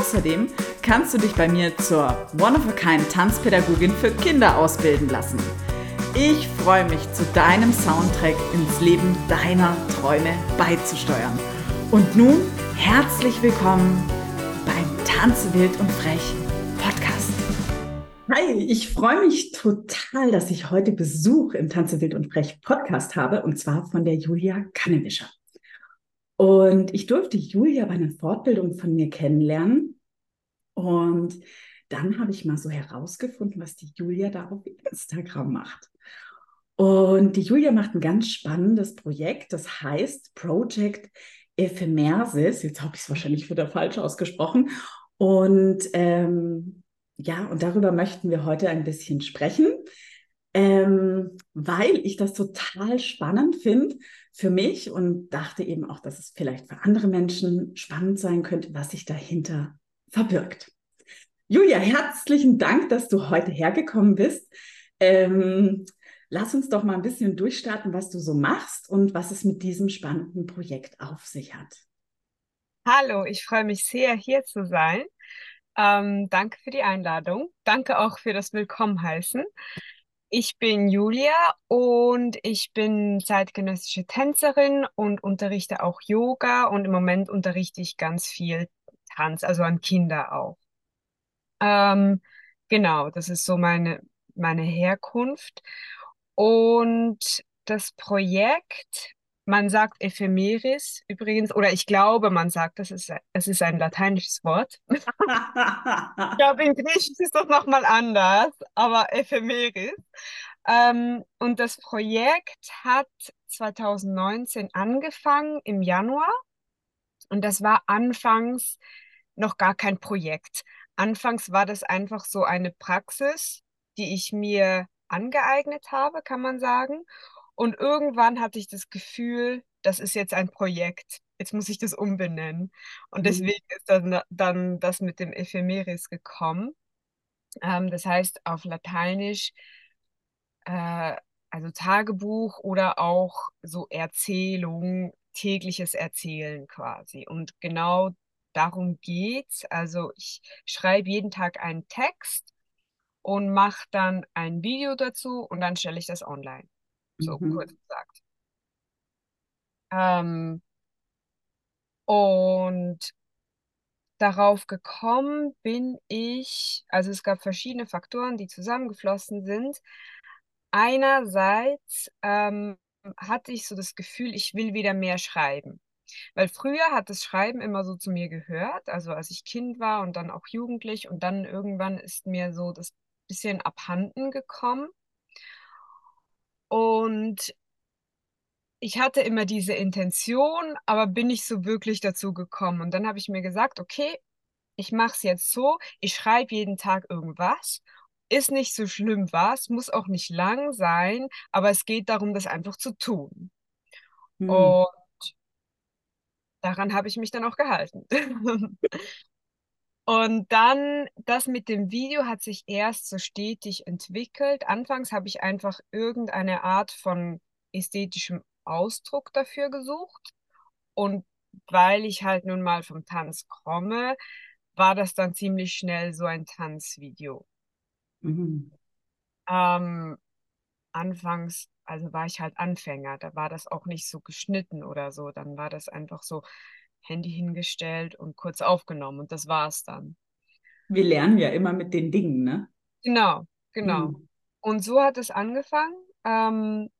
Außerdem kannst du dich bei mir zur One-of-a-Kind Tanzpädagogin für Kinder ausbilden lassen. Ich freue mich, zu deinem Soundtrack ins Leben deiner Träume beizusteuern. Und nun herzlich willkommen beim Tanze wild und frech Podcast. Hi, ich freue mich total, dass ich heute Besuch im Tanze wild und frech Podcast habe und zwar von der Julia Kannewischer. Und ich durfte Julia bei einer Fortbildung von mir kennenlernen. Und dann habe ich mal so herausgefunden, was die Julia da auf Instagram macht. Und die Julia macht ein ganz spannendes Projekt, das heißt Project Ephemersis. Jetzt habe ich es wahrscheinlich wieder falsch ausgesprochen. Und ähm, ja, und darüber möchten wir heute ein bisschen sprechen, ähm, weil ich das total spannend finde für mich und dachte eben auch, dass es vielleicht für andere Menschen spannend sein könnte, was sich dahinter verbirgt. Julia, herzlichen Dank, dass du heute hergekommen bist. Ähm, lass uns doch mal ein bisschen durchstarten, was du so machst und was es mit diesem spannenden Projekt auf sich hat. Hallo, ich freue mich sehr, hier zu sein. Ähm, danke für die Einladung. Danke auch für das Willkommenheißen. Ich bin Julia und ich bin zeitgenössische Tänzerin und unterrichte auch Yoga und im Moment unterrichte ich ganz viel Tanz, also an Kinder auch. Ähm, genau, das ist so meine, meine Herkunft. Und das Projekt, man sagt Ephemeris übrigens, oder ich glaube, man sagt, das ist, es ist ein lateinisches Wort. ich glaube, in Griechisch ist das nochmal anders, aber Ephemeris. Ähm, und das Projekt hat 2019 angefangen im Januar. Und das war anfangs noch gar kein Projekt. Anfangs war das einfach so eine Praxis, die ich mir angeeignet habe, kann man sagen. Und irgendwann hatte ich das Gefühl, das ist jetzt ein Projekt. Jetzt muss ich das umbenennen. Und mhm. deswegen ist dann, dann das mit dem Ephemeris gekommen. Ähm, das heißt auf Lateinisch, äh, also Tagebuch oder auch so Erzählung, tägliches Erzählen quasi. Und genau darum geht's. Also ich schreibe jeden Tag einen Text und mache dann ein Video dazu und dann stelle ich das online. So mhm. kurz gesagt. Ähm, und darauf gekommen bin ich, also es gab verschiedene Faktoren, die zusammengeflossen sind. Einerseits ähm, hatte ich so das Gefühl, ich will wieder mehr schreiben. Weil früher hat das Schreiben immer so zu mir gehört, also als ich Kind war und dann auch jugendlich und dann irgendwann ist mir so das bisschen abhanden gekommen. Und ich hatte immer diese Intention, aber bin nicht so wirklich dazu gekommen. Und dann habe ich mir gesagt, okay, ich mache es jetzt so, ich schreibe jeden Tag irgendwas. Ist nicht so schlimm was, muss auch nicht lang sein, aber es geht darum, das einfach zu tun. Hm. Und daran habe ich mich dann auch gehalten. Und dann, das mit dem Video hat sich erst so stetig entwickelt. Anfangs habe ich einfach irgendeine Art von ästhetischem Ausdruck dafür gesucht. Und weil ich halt nun mal vom Tanz komme, war das dann ziemlich schnell so ein Tanzvideo. Mhm. Ähm, anfangs, also war ich halt Anfänger, da war das auch nicht so geschnitten oder so. Dann war das einfach so, Handy hingestellt und kurz aufgenommen und das war es dann. Wir lernen ja immer mit den Dingen, ne? Genau, genau. Mhm. Und so hat es angefangen ähm,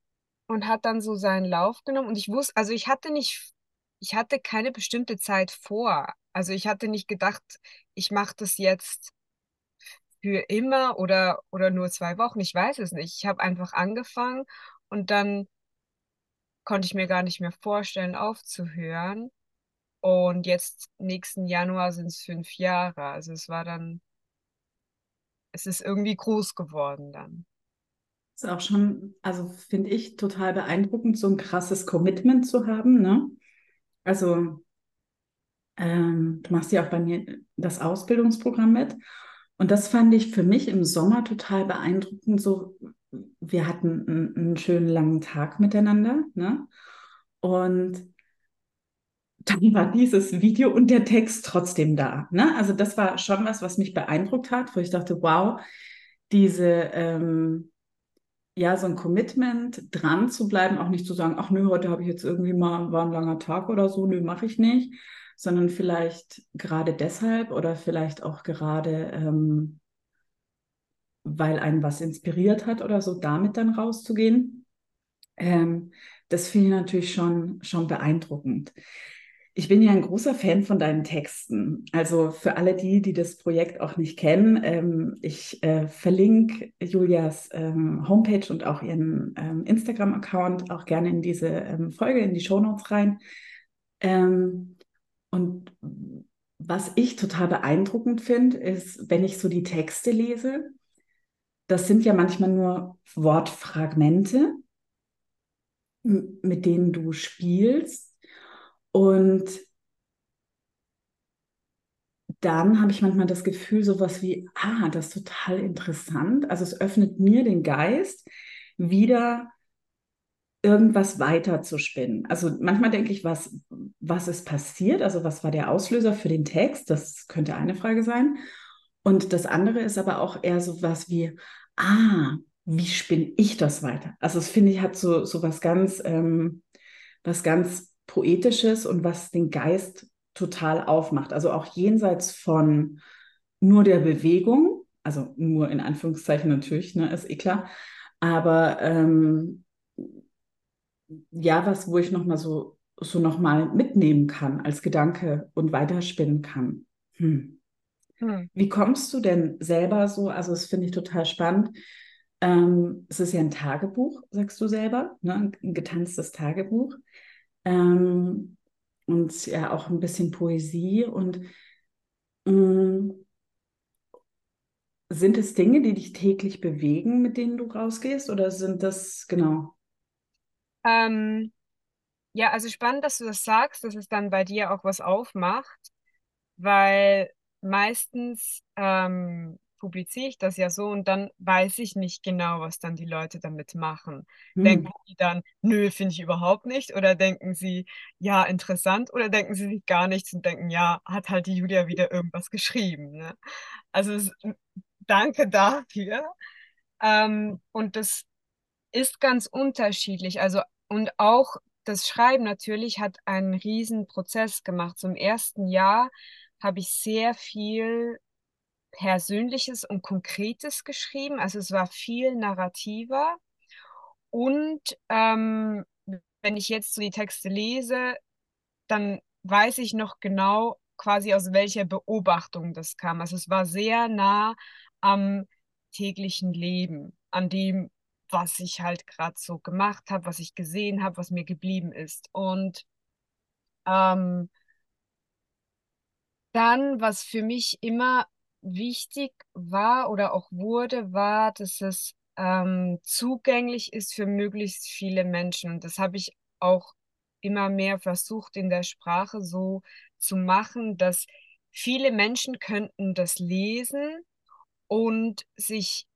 und hat dann so seinen Lauf genommen. Und ich wusste, also ich hatte nicht, ich hatte keine bestimmte Zeit vor. Also ich hatte nicht gedacht, ich mache das jetzt für immer oder, oder nur zwei Wochen. Ich weiß es nicht. Ich habe einfach angefangen und dann konnte ich mir gar nicht mehr vorstellen, aufzuhören. Und jetzt nächsten Januar sind es fünf Jahre. Also es war dann, es ist irgendwie groß geworden dann. Ist auch schon, also finde ich total beeindruckend, so ein krasses Commitment zu haben, ne? Also ähm, du machst ja auch bei mir das Ausbildungsprogramm mit. Und das fand ich für mich im Sommer total beeindruckend. So, wir hatten einen, schönen langen Tag miteinander, ne? Und dann war dieses Video und der Text trotzdem da. Ne? Also das war schon was, was mich beeindruckt hat, wo ich dachte, wow, diese, ähm, ja, so ein Commitment, dran zu bleiben, auch nicht zu sagen, ach nö, heute habe ich jetzt irgendwie mal, war ein langer Tag oder so, nö, mache ich nicht, sondern vielleicht gerade deshalb oder vielleicht auch gerade, ähm, weil einen was inspiriert hat oder so, damit dann rauszugehen. Ähm, das finde ich natürlich schon, schon beeindruckend. Ich bin ja ein großer Fan von deinen Texten. Also für alle die, die das Projekt auch nicht kennen, ähm, ich äh, verlinke Julias ähm, Homepage und auch ihren ähm, Instagram-Account auch gerne in diese ähm, Folge, in die Shownotes rein. Ähm, und was ich total beeindruckend finde, ist, wenn ich so die Texte lese, das sind ja manchmal nur Wortfragmente, mit denen du spielst und dann habe ich manchmal das Gefühl, sowas wie, ah, das ist total interessant. Also es öffnet mir den Geist, wieder irgendwas weiter zu spinnen. Also manchmal denke ich, was, was ist passiert? Also was war der Auslöser für den Text? Das könnte eine Frage sein. Und das andere ist aber auch eher so was wie, ah, wie spinne ich das weiter? Also es finde ich hat so, so was ganz, ähm, was ganz Poetisches und was den Geist total aufmacht. Also auch jenseits von nur der Bewegung, also nur in Anführungszeichen natürlich, ne, ist eh klar. Aber ähm, ja, was, wo ich nochmal so, so nochmal mitnehmen kann als Gedanke und weiterspinnen kann. Hm. Hm. Wie kommst du denn selber so? Also, das finde ich total spannend. Ähm, es ist ja ein Tagebuch, sagst du selber, ne? ein getanztes Tagebuch ähm, und ja auch ein bisschen Poesie. Und mm, sind es Dinge, die dich täglich bewegen, mit denen du rausgehst, oder sind das genau? Ähm, ja, also spannend, dass du das sagst, dass es dann bei dir auch was aufmacht, weil meistens ähm, publiziere ich das ja so und dann weiß ich nicht genau, was dann die Leute damit machen. Hm. Denken die dann, nö, finde ich überhaupt nicht? Oder denken sie, ja, interessant? Oder denken sie sich gar nichts und denken, ja, hat halt die Julia wieder irgendwas geschrieben. Ne? Also danke dafür. Ähm, und das ist ganz unterschiedlich. Also und auch das Schreiben natürlich hat einen riesen Prozess gemacht. Zum ersten Jahr habe ich sehr viel Persönliches und Konkretes geschrieben. Also es war viel narrativer. Und ähm, wenn ich jetzt so die Texte lese, dann weiß ich noch genau quasi aus welcher Beobachtung das kam. Also es war sehr nah am täglichen Leben, an dem, was ich halt gerade so gemacht habe, was ich gesehen habe, was mir geblieben ist. Und ähm, dann, was für mich immer wichtig war oder auch wurde, war, dass es ähm, zugänglich ist für möglichst viele Menschen. Und das habe ich auch immer mehr versucht in der Sprache so zu machen, dass viele Menschen könnten das lesen und sich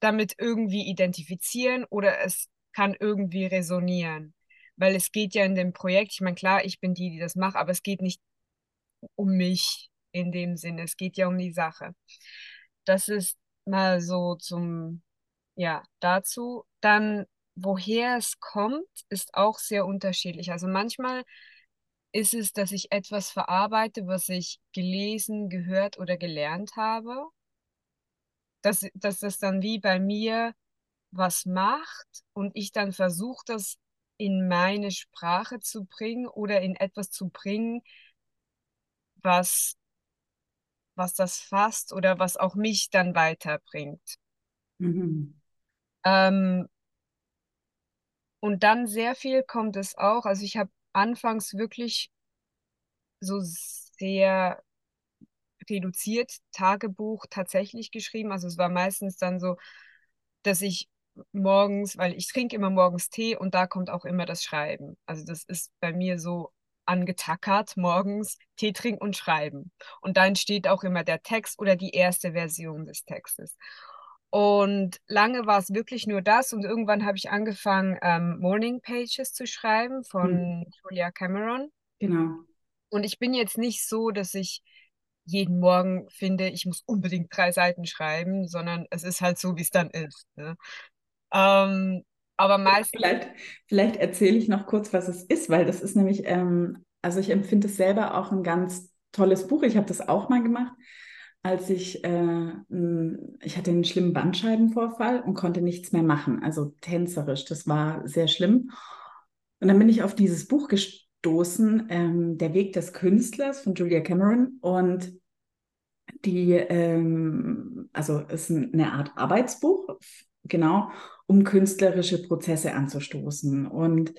damit irgendwie identifizieren oder es kann irgendwie resonieren. Weil es geht ja in dem Projekt, ich meine, klar, ich bin die, die das macht, aber es geht nicht um mich in dem Sinne. Es geht ja um die Sache. Das ist mal so zum, ja, dazu. Dann, woher es kommt, ist auch sehr unterschiedlich. Also manchmal ist es, dass ich etwas verarbeite, was ich gelesen, gehört oder gelernt habe. Dass, dass das dann wie bei mir was macht und ich dann versuche, das in meine Sprache zu bringen oder in etwas zu bringen, was was das fasst oder was auch mich dann weiterbringt. Mhm. Ähm, und dann sehr viel kommt es auch, also ich habe anfangs wirklich so sehr reduziert Tagebuch tatsächlich geschrieben. Also es war meistens dann so, dass ich morgens, weil ich trinke immer morgens Tee und da kommt auch immer das Schreiben. Also das ist bei mir so angetackert, morgens Tee trinken und schreiben. Und da entsteht auch immer der Text oder die erste Version des Textes. Und lange war es wirklich nur das und irgendwann habe ich angefangen, ähm, Morning Pages zu schreiben von hm. Julia Cameron. Genau. Und ich bin jetzt nicht so, dass ich jeden Morgen finde, ich muss unbedingt drei Seiten schreiben, sondern es ist halt so, wie es dann ist. Ne? Ähm, aber meistens. Vielleicht, vielleicht erzähle ich noch kurz, was es ist, weil das ist nämlich, ähm, also ich empfinde es selber auch ein ganz tolles Buch. Ich habe das auch mal gemacht, als ich, äh, ich hatte einen schlimmen Bandscheibenvorfall und konnte nichts mehr machen, also tänzerisch. Das war sehr schlimm. Und dann bin ich auf dieses Buch gestoßen, ähm, Der Weg des Künstlers von Julia Cameron. Und die, ähm, also ist eine Art Arbeitsbuch, genau, um künstlerische Prozesse anzustoßen. Und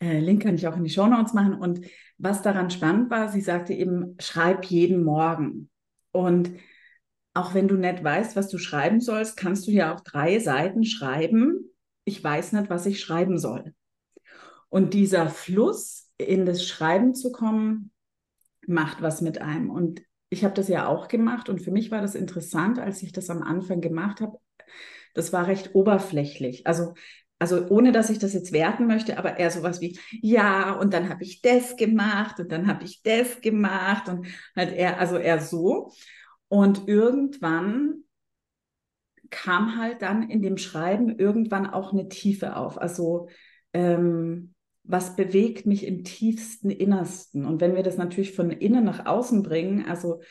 äh, Link kann ich auch in die Show Notes machen. Und was daran spannend war, sie sagte eben, schreib jeden Morgen. Und auch wenn du nicht weißt, was du schreiben sollst, kannst du ja auch drei Seiten schreiben. Ich weiß nicht, was ich schreiben soll. Und dieser Fluss in das Schreiben zu kommen, macht was mit einem. Und ich habe das ja auch gemacht und für mich war das interessant, als ich das am Anfang gemacht habe. Das war recht oberflächlich. Also, also ohne dass ich das jetzt werten möchte, aber eher sowas wie, ja, und dann habe ich das gemacht und dann habe ich das gemacht und halt eher, also eher so. Und irgendwann kam halt dann in dem Schreiben irgendwann auch eine Tiefe auf. Also ähm, was bewegt mich im tiefsten Innersten? Und wenn wir das natürlich von innen nach außen bringen, also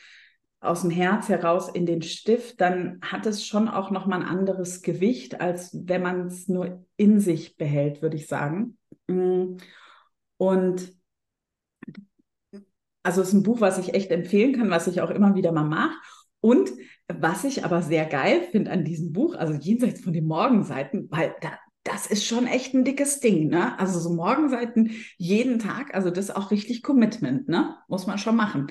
aus dem Herz heraus in den Stift, dann hat es schon auch noch mal ein anderes Gewicht, als wenn man es nur in sich behält, würde ich sagen. Mm. Und also es ist ein Buch, was ich echt empfehlen kann, was ich auch immer wieder mal mache. Und was ich aber sehr geil finde an diesem Buch, also jenseits von den Morgenseiten, weil da, das ist schon echt ein dickes Ding, ne? Also so Morgenseiten jeden Tag, also das ist auch richtig Commitment, ne? Muss man schon machen.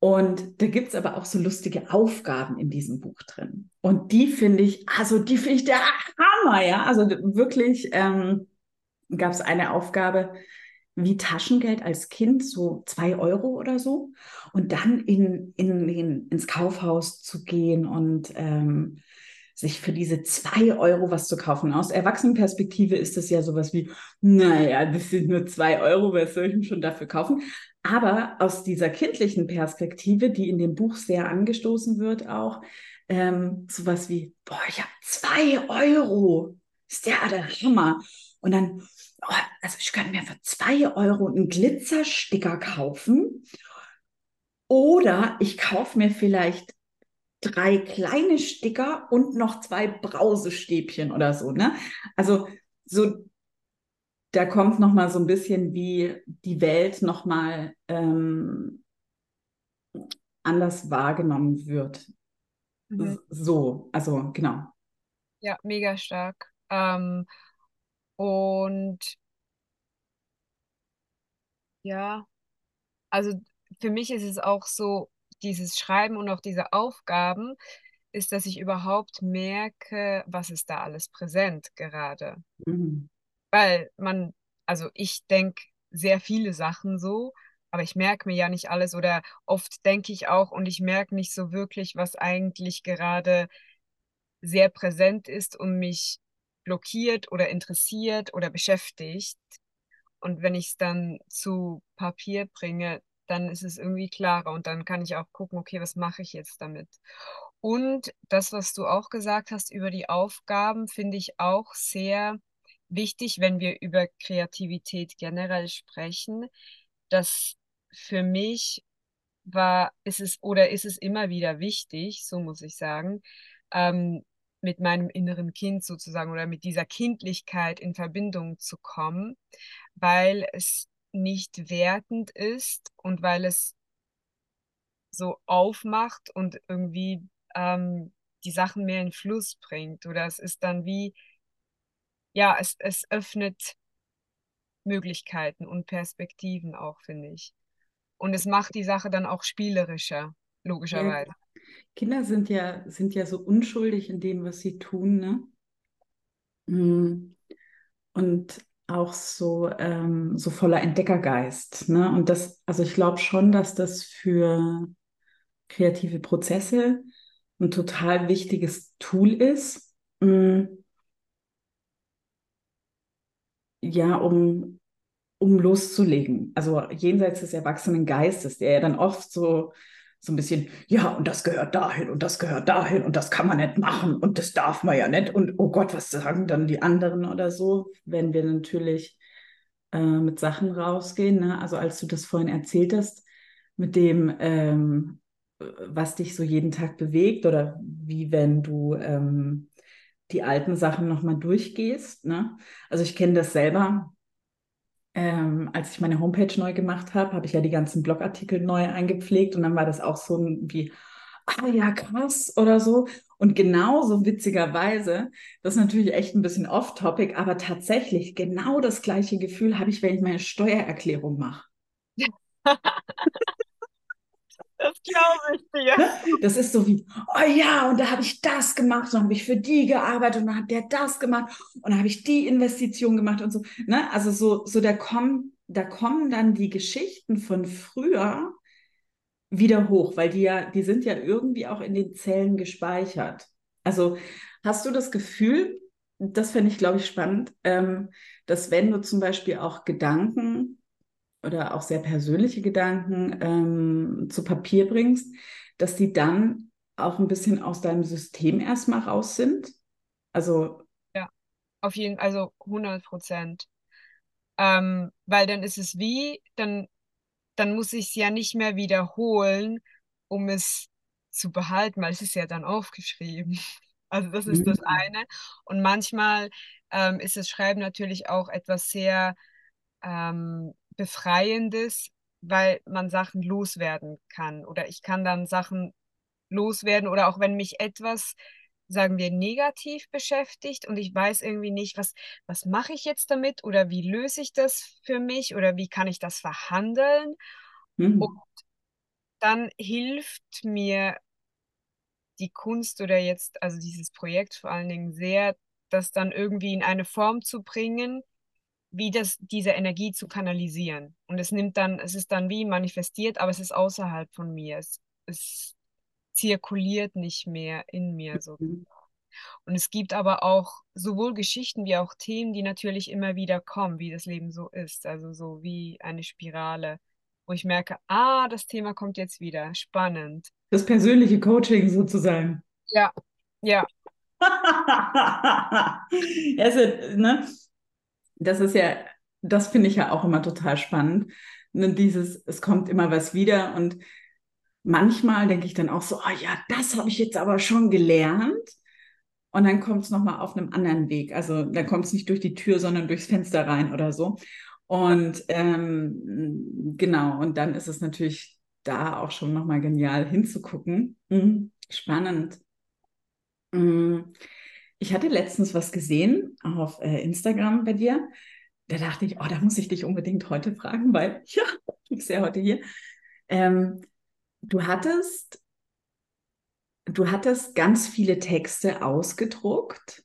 Und da gibt es aber auch so lustige Aufgaben in diesem Buch drin. Und die finde ich, also die finde ich der Hammer, ja. Also wirklich ähm, gab es eine Aufgabe, wie Taschengeld als Kind, so zwei Euro oder so. Und dann in, in, in ins Kaufhaus zu gehen und ähm, sich für diese zwei Euro was zu kaufen. Aus Erwachsenenperspektive ist das ja sowas wie, naja, das sind nur zwei Euro, was soll ich denn schon dafür kaufen? Aber aus dieser kindlichen Perspektive, die in dem Buch sehr angestoßen wird, auch ähm, sowas wie, boah, ich habe zwei Euro. Ist der der Hammer. Und dann, oh, also ich kann mir für zwei Euro einen Glitzersticker kaufen. Oder ich kaufe mir vielleicht drei kleine Sticker und noch zwei Brausestäbchen oder so. Ne? Also so da kommt noch mal so ein bisschen, wie die Welt noch mal ähm, anders wahrgenommen wird. Mhm. So, also genau. Ja, mega stark. Ähm, und ja, also für mich ist es auch so, dieses Schreiben und auch diese Aufgaben, ist, dass ich überhaupt merke, was ist da alles präsent gerade. Mhm. Weil man, also ich denke sehr viele Sachen so, aber ich merke mir ja nicht alles oder oft denke ich auch und ich merke nicht so wirklich, was eigentlich gerade sehr präsent ist und mich blockiert oder interessiert oder beschäftigt. Und wenn ich es dann zu Papier bringe, dann ist es irgendwie klarer und dann kann ich auch gucken, okay, was mache ich jetzt damit? Und das, was du auch gesagt hast über die Aufgaben, finde ich auch sehr wichtig, wenn wir über Kreativität generell sprechen, dass für mich war, ist es oder ist es immer wieder wichtig, so muss ich sagen, ähm, mit meinem inneren Kind sozusagen oder mit dieser Kindlichkeit in Verbindung zu kommen, weil es nicht wertend ist und weil es so aufmacht und irgendwie ähm, die Sachen mehr in Fluss bringt. Oder es ist dann wie ja, es, es öffnet Möglichkeiten und Perspektiven auch, finde ich. Und es macht die Sache dann auch spielerischer, logischerweise. Ja, Kinder sind ja, sind ja so unschuldig in dem, was sie tun, ne? Mm. Und auch so, ähm, so voller Entdeckergeist. Ne? Und das, also ich glaube schon, dass das für kreative Prozesse ein total wichtiges Tool ist. Mm. Ja, um, um loszulegen. Also jenseits des erwachsenen Geistes, der ja dann oft so, so ein bisschen, ja, und das gehört dahin und das gehört dahin und das kann man nicht machen und das darf man ja nicht und oh Gott, was sagen dann die anderen oder so, wenn wir natürlich äh, mit Sachen rausgehen. Ne? Also als du das vorhin erzählt hast, mit dem, ähm, was dich so jeden Tag bewegt oder wie wenn du ähm, die alten Sachen nochmal durchgehst. Ne? Also ich kenne das selber ähm, als ich meine Homepage neu gemacht habe, habe ich ja die ganzen Blogartikel neu eingepflegt und dann war das auch so wie, ah ja, krass oder so. Und genauso witzigerweise, das ist natürlich echt ein bisschen off-topic, aber tatsächlich genau das gleiche Gefühl habe ich, wenn ich meine Steuererklärung mache. Das glaube ich dir. Ne? Das ist so wie, oh ja, und da habe ich das gemacht, und dann habe ich für die gearbeitet und dann hat der das gemacht und dann habe ich die Investition gemacht und so. Ne? Also so, so da, kommen, da kommen dann die Geschichten von früher wieder hoch, weil die ja, die sind ja irgendwie auch in den Zellen gespeichert. Also hast du das Gefühl, das fände ich, glaube ich, spannend, ähm, dass wenn du zum Beispiel auch Gedanken oder auch sehr persönliche Gedanken ähm, zu Papier bringst, dass die dann auch ein bisschen aus deinem System erstmal raus sind? Also. Ja, auf jeden Fall, also 100 Prozent. Ähm, weil dann ist es wie, dann, dann muss ich es ja nicht mehr wiederholen, um es zu behalten, weil es ist ja dann aufgeschrieben. Also das ist mhm. das eine. Und manchmal ähm, ist das Schreiben natürlich auch etwas sehr ähm, Befreiendes, weil man Sachen loswerden kann. Oder ich kann dann Sachen loswerden oder auch wenn mich etwas, sagen wir, negativ beschäftigt und ich weiß irgendwie nicht, was, was mache ich jetzt damit oder wie löse ich das für mich oder wie kann ich das verhandeln. Mhm. Und dann hilft mir die Kunst oder jetzt, also dieses Projekt vor allen Dingen sehr, das dann irgendwie in eine Form zu bringen, wie das, diese Energie zu kanalisieren. Und es nimmt dann, es ist dann wie manifestiert, aber es ist außerhalb von mir. Es, es zirkuliert nicht mehr in mir so. Mhm. Und es gibt aber auch sowohl Geschichten wie auch Themen, die natürlich immer wieder kommen, wie das Leben so ist. Also so wie eine Spirale, wo ich merke, ah, das Thema kommt jetzt wieder. Spannend. Das persönliche Coaching sozusagen. Ja, ja. also, ne? Das ist ja, das finde ich ja auch immer total spannend. Und dieses, es kommt immer was wieder und manchmal denke ich dann auch so, oh ja, das habe ich jetzt aber schon gelernt. Und dann kommt es nochmal auf einem anderen Weg. Also dann kommt es nicht durch die Tür, sondern durchs Fenster rein oder so. Und ähm, genau, und dann ist es natürlich da auch schon nochmal genial hinzugucken. Mhm. Spannend. Mhm. Ich hatte letztens was gesehen auf äh, Instagram bei dir. Da dachte ich, oh, da muss ich dich unbedingt heute fragen, weil ja, ich bin ja heute hier. Ähm, du hattest, du hattest ganz viele Texte ausgedruckt.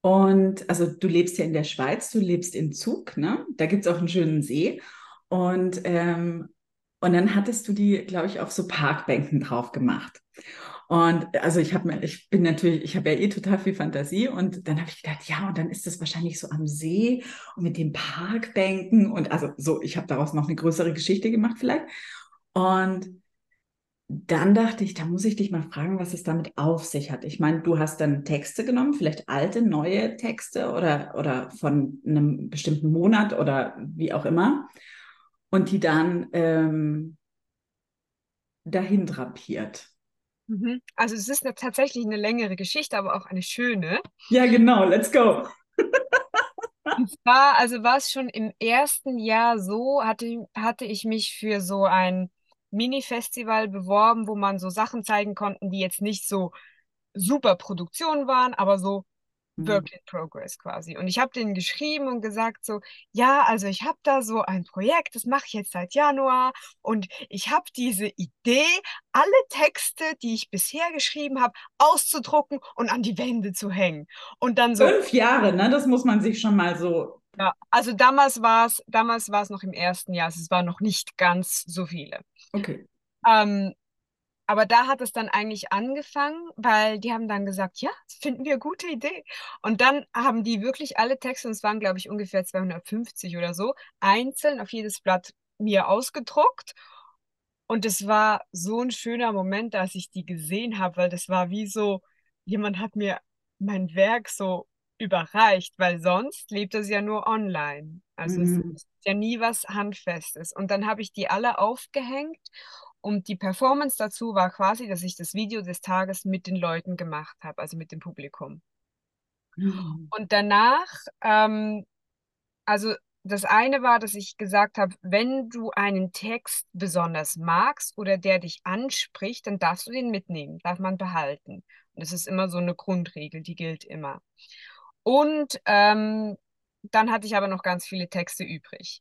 Und also du lebst ja in der Schweiz, du lebst in Zug, ne? Da gibt es auch einen schönen See. Und, ähm, und dann hattest du die, glaube ich, auf so Parkbänken drauf gemacht. Und also ich habe ich bin natürlich, ich habe ja eh total viel Fantasie und dann habe ich gedacht, ja, und dann ist das wahrscheinlich so am See und mit den Parkbänken und also so, ich habe daraus noch eine größere Geschichte gemacht vielleicht. Und dann dachte ich, da muss ich dich mal fragen, was es damit auf sich hat. Ich meine, du hast dann Texte genommen, vielleicht alte, neue Texte oder, oder von einem bestimmten Monat oder wie auch immer und die dann ähm, dahin drapiert. Mhm. Also es ist eine, tatsächlich eine längere Geschichte, aber auch eine schöne. Ja, genau, let's go. Und zwar, also war es schon im ersten Jahr so, hatte, hatte ich mich für so ein Mini-Festival beworben, wo man so Sachen zeigen konnte, die jetzt nicht so super Produktionen waren, aber so Work in Progress quasi. Und ich habe denen geschrieben und gesagt so, ja, also ich habe da so ein Projekt, das mache ich jetzt seit Januar und ich habe diese Idee, alle Texte, die ich bisher geschrieben habe, auszudrucken und an die Wände zu hängen. Und dann so. Fünf Jahre, ne? Das muss man sich schon mal so. Ja, also damals war es, damals war es noch im ersten Jahr, also es waren noch nicht ganz so viele. Okay. Ähm, aber da hat es dann eigentlich angefangen, weil die haben dann gesagt, ja, das finden wir eine gute Idee. Und dann haben die wirklich alle Texte, und es waren, glaube ich, ungefähr 250 oder so, einzeln auf jedes Blatt mir ausgedruckt. Und es war so ein schöner Moment, als ich die gesehen habe, weil das war wie so, jemand hat mir mein Werk so überreicht, weil sonst lebt es ja nur online. Also mhm. es ist ja nie was Handfestes. Und dann habe ich die alle aufgehängt und die Performance dazu war quasi, dass ich das Video des Tages mit den Leuten gemacht habe, also mit dem Publikum. Mhm. Und danach, ähm, also das eine war, dass ich gesagt habe, wenn du einen Text besonders magst oder der dich anspricht, dann darfst du den mitnehmen, darf man behalten. Und das ist immer so eine Grundregel, die gilt immer. Und ähm, dann hatte ich aber noch ganz viele Texte übrig.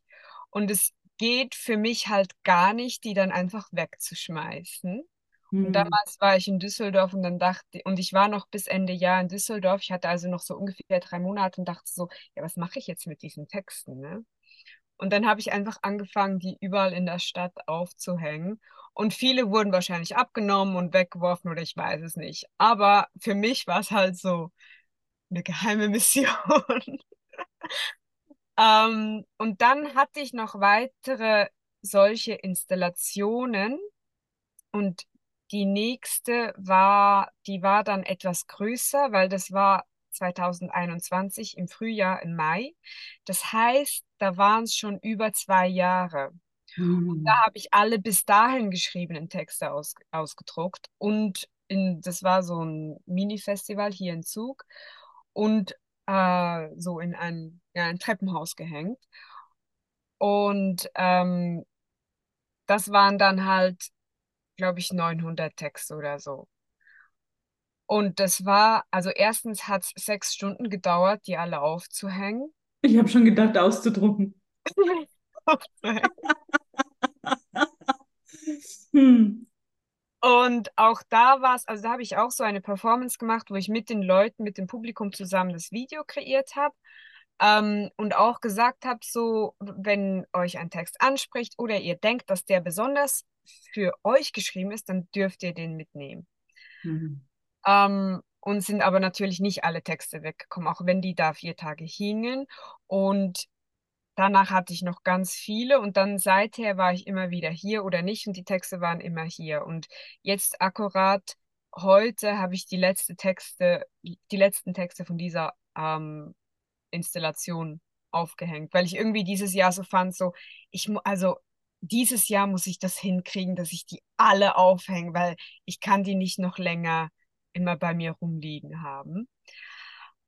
Und es geht für mich halt gar nicht, die dann einfach wegzuschmeißen. Und hm. damals war ich in Düsseldorf und dann dachte, und ich war noch bis Ende Jahr in Düsseldorf. Ich hatte also noch so ungefähr drei Monate und dachte so, ja, was mache ich jetzt mit diesen Texten, ne? Und dann habe ich einfach angefangen, die überall in der Stadt aufzuhängen. Und viele wurden wahrscheinlich abgenommen und weggeworfen oder ich weiß es nicht. Aber für mich war es halt so eine geheime Mission. Ähm, und dann hatte ich noch weitere solche Installationen und die nächste war, die war dann etwas größer, weil das war 2021 im Frühjahr, im Mai. Das heißt, da waren es schon über zwei Jahre. Mhm. Und da habe ich alle bis dahin geschriebenen Texte aus, ausgedruckt und in, das war so ein Mini-Festival hier in Zug. Und äh, so in ein, ja, ein Treppenhaus gehängt. Und ähm, das waren dann halt, glaube ich, 900 Texte oder so. Und das war, also erstens hat es sechs Stunden gedauert, die alle aufzuhängen. Ich habe schon gedacht, auszudrucken. hm. Und auch da war es, also da habe ich auch so eine Performance gemacht, wo ich mit den Leuten, mit dem Publikum zusammen das Video kreiert habe. Ähm, und auch gesagt habe, so, wenn euch ein Text anspricht oder ihr denkt, dass der besonders für euch geschrieben ist, dann dürft ihr den mitnehmen. Mhm. Ähm, und sind aber natürlich nicht alle Texte weggekommen, auch wenn die da vier Tage hingen. Und Danach hatte ich noch ganz viele und dann seither war ich immer wieder hier oder nicht und die Texte waren immer hier. Und jetzt akkurat heute habe ich die letzte Texte, die letzten Texte von dieser ähm, Installation aufgehängt, weil ich irgendwie dieses Jahr so fand, so, ich muss, also dieses Jahr muss ich das hinkriegen, dass ich die alle aufhänge, weil ich kann die nicht noch länger immer bei mir rumliegen haben.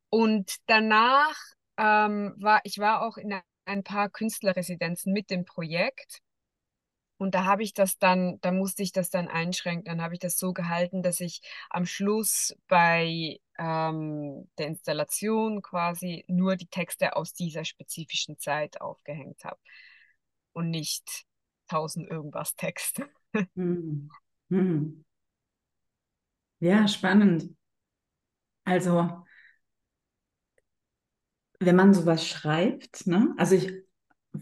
Und danach ähm, war ich war auch in ein paar Künstlerresidenzen mit dem Projekt. Und da habe ich das dann, da musste ich das dann einschränken. Dann habe ich das so gehalten, dass ich am Schluss bei ähm, der Installation quasi nur die Texte aus dieser spezifischen Zeit aufgehängt habe und nicht tausend irgendwas Texte. Hm. Hm. Ja, spannend. Also wenn man sowas schreibt, ne? Also ich,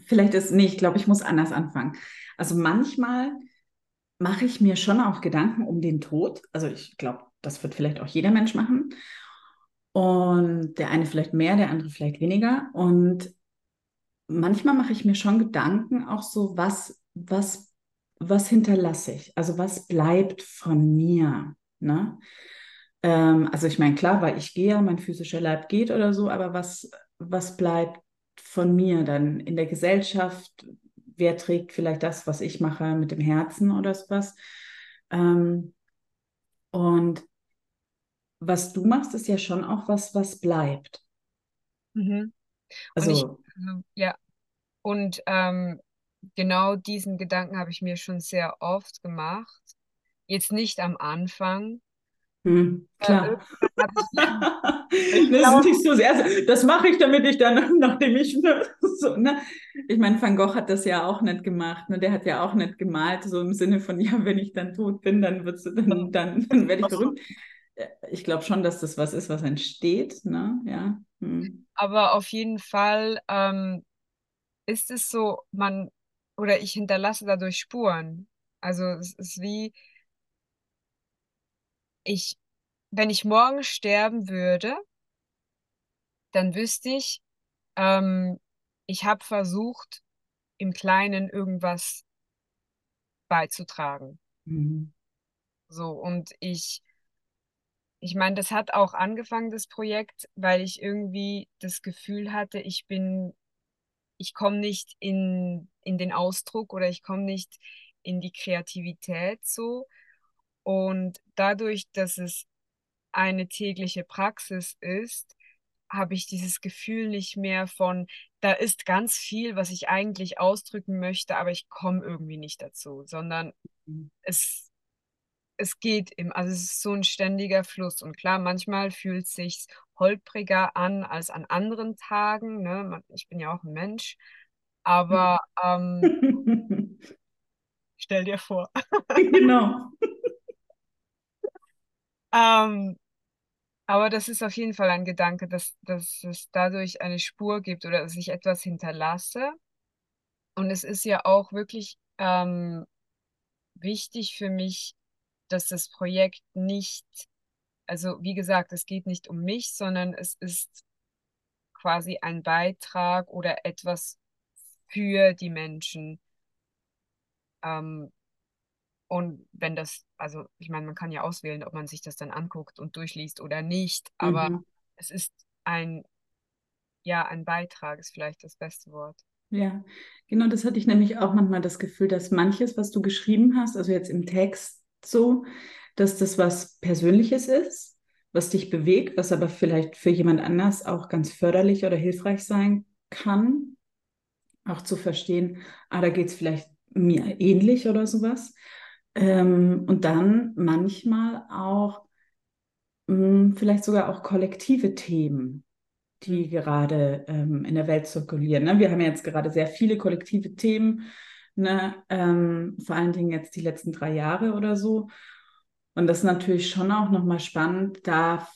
vielleicht ist, nee, ich glaube, ich muss anders anfangen. Also manchmal mache ich mir schon auch Gedanken um den Tod. Also ich glaube, das wird vielleicht auch jeder Mensch machen. Und der eine vielleicht mehr, der andere vielleicht weniger. Und manchmal mache ich mir schon Gedanken auch so, was, was, was hinterlasse ich? Also was bleibt von mir? Ne? Ähm, also ich meine, klar, weil ich gehe, mein physischer Leib geht oder so, aber was, was bleibt von mir dann in der Gesellschaft? Wer trägt vielleicht das, was ich mache, mit dem Herzen oder sowas? Ähm, und was du machst, ist ja schon auch was, was bleibt. Mhm. Also, ich, also, ja, und ähm, genau diesen Gedanken habe ich mir schon sehr oft gemacht. Jetzt nicht am Anfang. Hm, klar. das ist nicht so sehr, das mache ich, damit ich dann, nachdem ich, so, ne? Ich meine, Van Gogh hat das ja auch nicht gemacht, ne? Der hat ja auch nicht gemalt, so im Sinne von, ja, wenn ich dann tot bin, dann wird's, dann, dann, dann werde ich berühmt. Ich glaube schon, dass das was ist, was entsteht, ne? Ja. Hm. Aber auf jeden Fall ähm, ist es so, man, oder ich hinterlasse dadurch Spuren. Also es ist wie, ich, wenn ich morgen sterben würde, dann wüsste ich, ähm, ich habe versucht, im Kleinen irgendwas beizutragen. Mhm. So, und ich, ich meine, das hat auch angefangen, das Projekt, weil ich irgendwie das Gefühl hatte, ich bin, ich komme nicht in, in den Ausdruck oder ich komme nicht in die Kreativität so. Und dadurch, dass es eine tägliche Praxis ist, habe ich dieses Gefühl nicht mehr von, da ist ganz viel, was ich eigentlich ausdrücken möchte, aber ich komme irgendwie nicht dazu, sondern mhm. es, es geht im, also es ist so ein ständiger Fluss. Und klar, manchmal fühlt es sich holpriger an als an anderen Tagen. Ne? Ich bin ja auch ein Mensch. Aber ähm, stell dir vor. genau. ähm, aber das ist auf jeden Fall ein Gedanke, dass, dass es dadurch eine Spur gibt oder dass ich etwas hinterlasse. Und es ist ja auch wirklich ähm, wichtig für mich, dass das Projekt nicht, also wie gesagt, es geht nicht um mich, sondern es ist quasi ein Beitrag oder etwas für die Menschen. Ähm, und wenn das, also ich meine, man kann ja auswählen, ob man sich das dann anguckt und durchliest oder nicht, aber mhm. es ist ein, ja, ein Beitrag ist vielleicht das beste Wort. Ja, genau, das hatte ich nämlich auch manchmal das Gefühl, dass manches, was du geschrieben hast, also jetzt im Text so, dass das was Persönliches ist, was dich bewegt, was aber vielleicht für jemand anders auch ganz förderlich oder hilfreich sein kann, auch zu verstehen, ah, da geht es vielleicht mir ähnlich oder sowas. Ähm, und dann manchmal auch mh, hm, vielleicht sogar auch kollektive Themen, die gerade ähm, in der Welt zirkulieren. Ne? Wir haben ja jetzt gerade sehr viele kollektive Themen, ne? Ähm, vor allen Dingen jetzt die letzten drei Jahre oder so. Und das ist natürlich schon auch nochmal spannend, da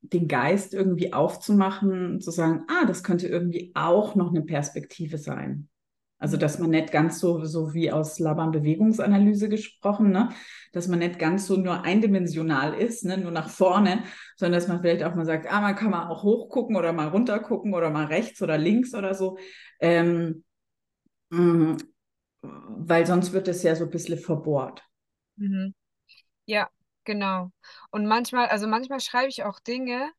den Geist irgendwie aufzumachen zu sagen, ah, das könnte irgendwie auch noch eine Perspektive sein. Also, dass man nicht ganz so, so wie aus Laban Bewegungsanalyse gesprochen, ne? dass man nicht ganz so nur eindimensional ist, ne? nur nach vorne, sondern dass man vielleicht auch mal sagt, ah, man kann mal auch hochgucken oder mal runtergucken oder mal rechts oder links oder so. Ähm, mh, weil sonst wird es ja so ein bisschen verbohrt. Mhm. Ja, genau. Und manchmal, also manchmal schreibe ich auch Dinge,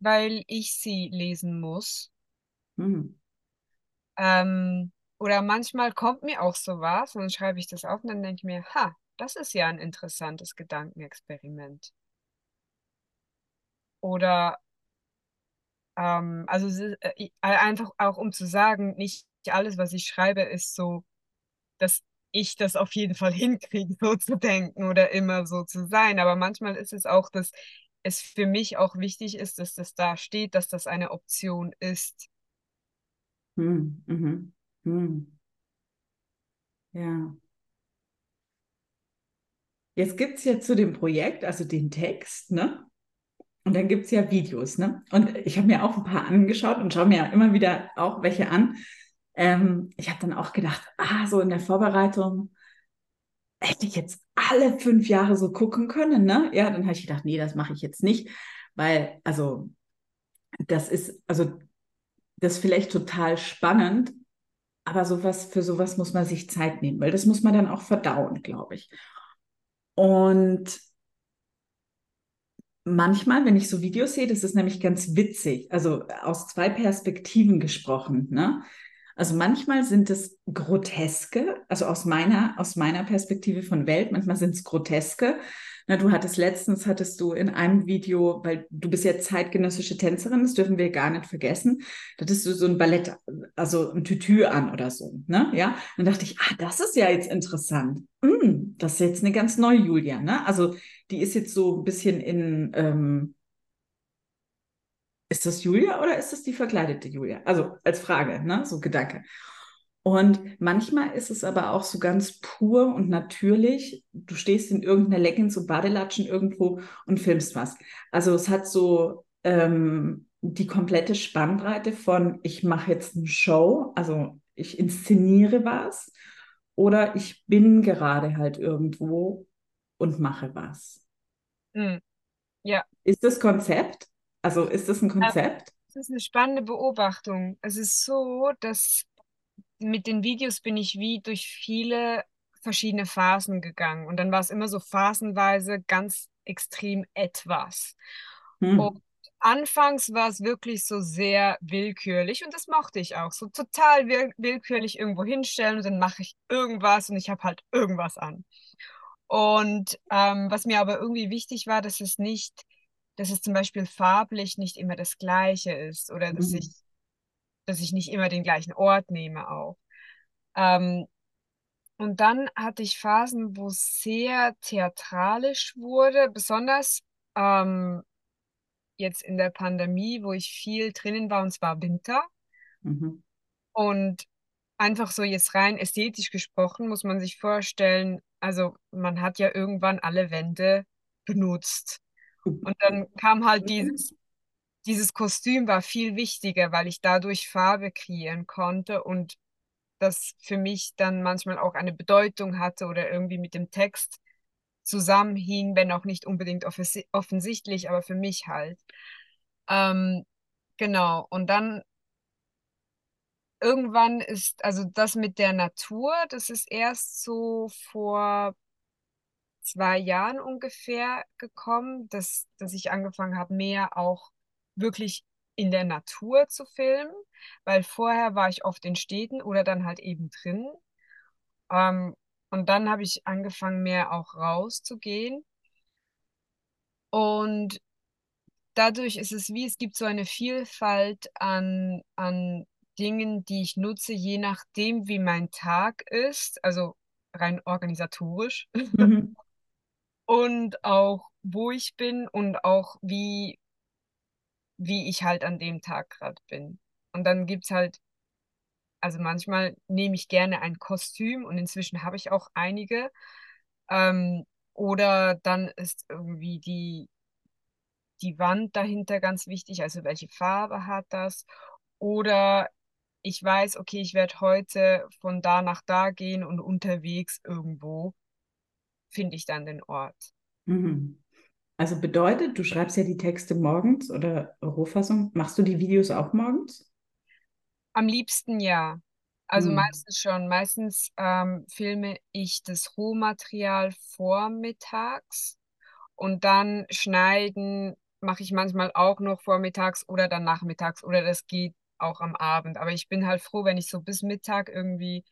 weil ich sie lesen muss. Mhm. Ähm, oder manchmal kommt mir auch sowas und dann schreibe ich das auf und dann denke ich mir, ha, das ist ja ein interessantes Gedankenexperiment. Oder ähm, also äh, einfach auch um zu sagen, nicht alles, was ich schreibe, ist so, dass ich das auf jeden Fall hinkriege, so zu denken oder immer so zu sein. Aber manchmal ist es auch, dass es für mich auch wichtig ist, dass das da steht, dass das eine Option ist. Hm, mhm. Hm. Ja. Jetzt gibt es ja zu dem Projekt, also den Text, ne? Und dann gibt es ja Videos, ne? Und ich habe mir auch ein paar angeschaut und schaue mir ja immer wieder auch welche an. Ähm, ich habe dann auch gedacht, ah, so in der Vorbereitung hätte ich jetzt alle fünf Jahre so gucken können, ne? Ja, dann habe ich gedacht, nee, das mache ich jetzt nicht, weil, also, das ist, also, das ist vielleicht total spannend, aber sowas, für sowas muss man sich Zeit nehmen, weil das muss man dann auch verdauen, glaube ich. Und manchmal, wenn ich so Videos sehe, das ist nämlich ganz witzig, also aus zwei Perspektiven gesprochen. Ne? Also manchmal sind es groteske, also aus meiner, aus meiner Perspektive von Welt, manchmal sind es groteske. Na, du hattest letztens, hattest du in einem Video, weil du bist ja zeitgenössische Tänzerin, das dürfen wir gar nicht vergessen, da hattest du so ein Ballett, also ein Tütü an oder so, ne? Ja, dann dachte ich, ah, das ist ja jetzt interessant. Mm, das ist jetzt eine ganz neue Julia, ne? Also die ist jetzt so ein bisschen in, ähm, ist das Julia oder ist das die verkleidete Julia? Also als Frage, ne? So Gedanke. Und manchmal ist es aber auch so ganz pur und natürlich. Du stehst in irgendeiner Leggings und Badelatschen irgendwo und filmst was. Also es hat so ähm, die komplette Spannbreite von ich mache jetzt eine Show, also ich inszeniere was oder ich bin gerade halt irgendwo und mache was. Hm. Ja. Ist das Konzept? Also ist das ein Konzept? Das ist eine spannende Beobachtung. Es ist so, dass mit den Videos bin ich wie durch viele verschiedene Phasen gegangen. Und dann war es immer so phasenweise ganz extrem etwas. Hm. Und anfangs war es wirklich so sehr willkürlich und das mochte ich auch. So total will willkürlich irgendwo hinstellen und dann mache ich irgendwas und ich habe halt irgendwas an. Und ähm, was mir aber irgendwie wichtig war, dass es nicht, dass es zum Beispiel farblich nicht immer das Gleiche ist oder dass Mhm. ich, dass ich nicht immer den gleichen Ort nehme auch. Ähm, und dann hatte ich Phasen, wo es sehr theatralisch wurde, besonders ähm, jetzt in der Pandemie, wo ich viel drinnen war, und zwar Winter. Mhm. Und einfach so jetzt rein ästhetisch gesprochen, muss man sich vorstellen, also man hat ja irgendwann alle Wände benutzt. Und dann kam halt dieses, dieses Kostüm war viel wichtiger, weil ich dadurch Farbe kreieren konnte und das für mich dann manchmal auch eine Bedeutung hatte oder irgendwie mit dem Text zusammenhing, wenn auch nicht unbedingt offensi- offensichtlich, aber für mich halt. Ähm, genau. Und dann irgendwann ist, also das mit der Natur, das ist erst so vor zwei Jahren ungefähr gekommen, dass, dass ich angefangen habe, mehr auch wirklich in der Natur zu filmen, weil vorher war ich oft in Städten oder dann halt eben drin. Ähm, und dann habe ich angefangen, mehr auch rauszugehen. Und dadurch ist es wie, es gibt so eine Vielfalt an, an Dingen, die ich nutze, je nachdem, wie mein Tag ist, also rein organisatorisch Mhm. und auch wo ich bin und auch wie, wie ich halt an dem Tag gerade bin. Und dann gibt's halt, also manchmal nehme ich gerne ein Kostüm und inzwischen habe ich auch einige. Ähm, oder dann ist irgendwie die, die Wand dahinter ganz wichtig, also welche Farbe hat das? Oder ich weiß, okay, ich werde heute von da nach da gehen und unterwegs irgendwo finde ich dann den Ort. Mhm. Also bedeutet, du schreibst ja die Texte morgens oder Rohfassung. Machst du die Videos auch morgens? Am liebsten ja. Also Mhm. meistens schon. Meistens ähm, filme ich das Rohmaterial vormittags und dann schneiden mache ich manchmal auch noch vormittags oder dann nachmittags oder das geht auch am Abend. Aber ich bin halt froh, wenn ich so bis Mittag irgendwie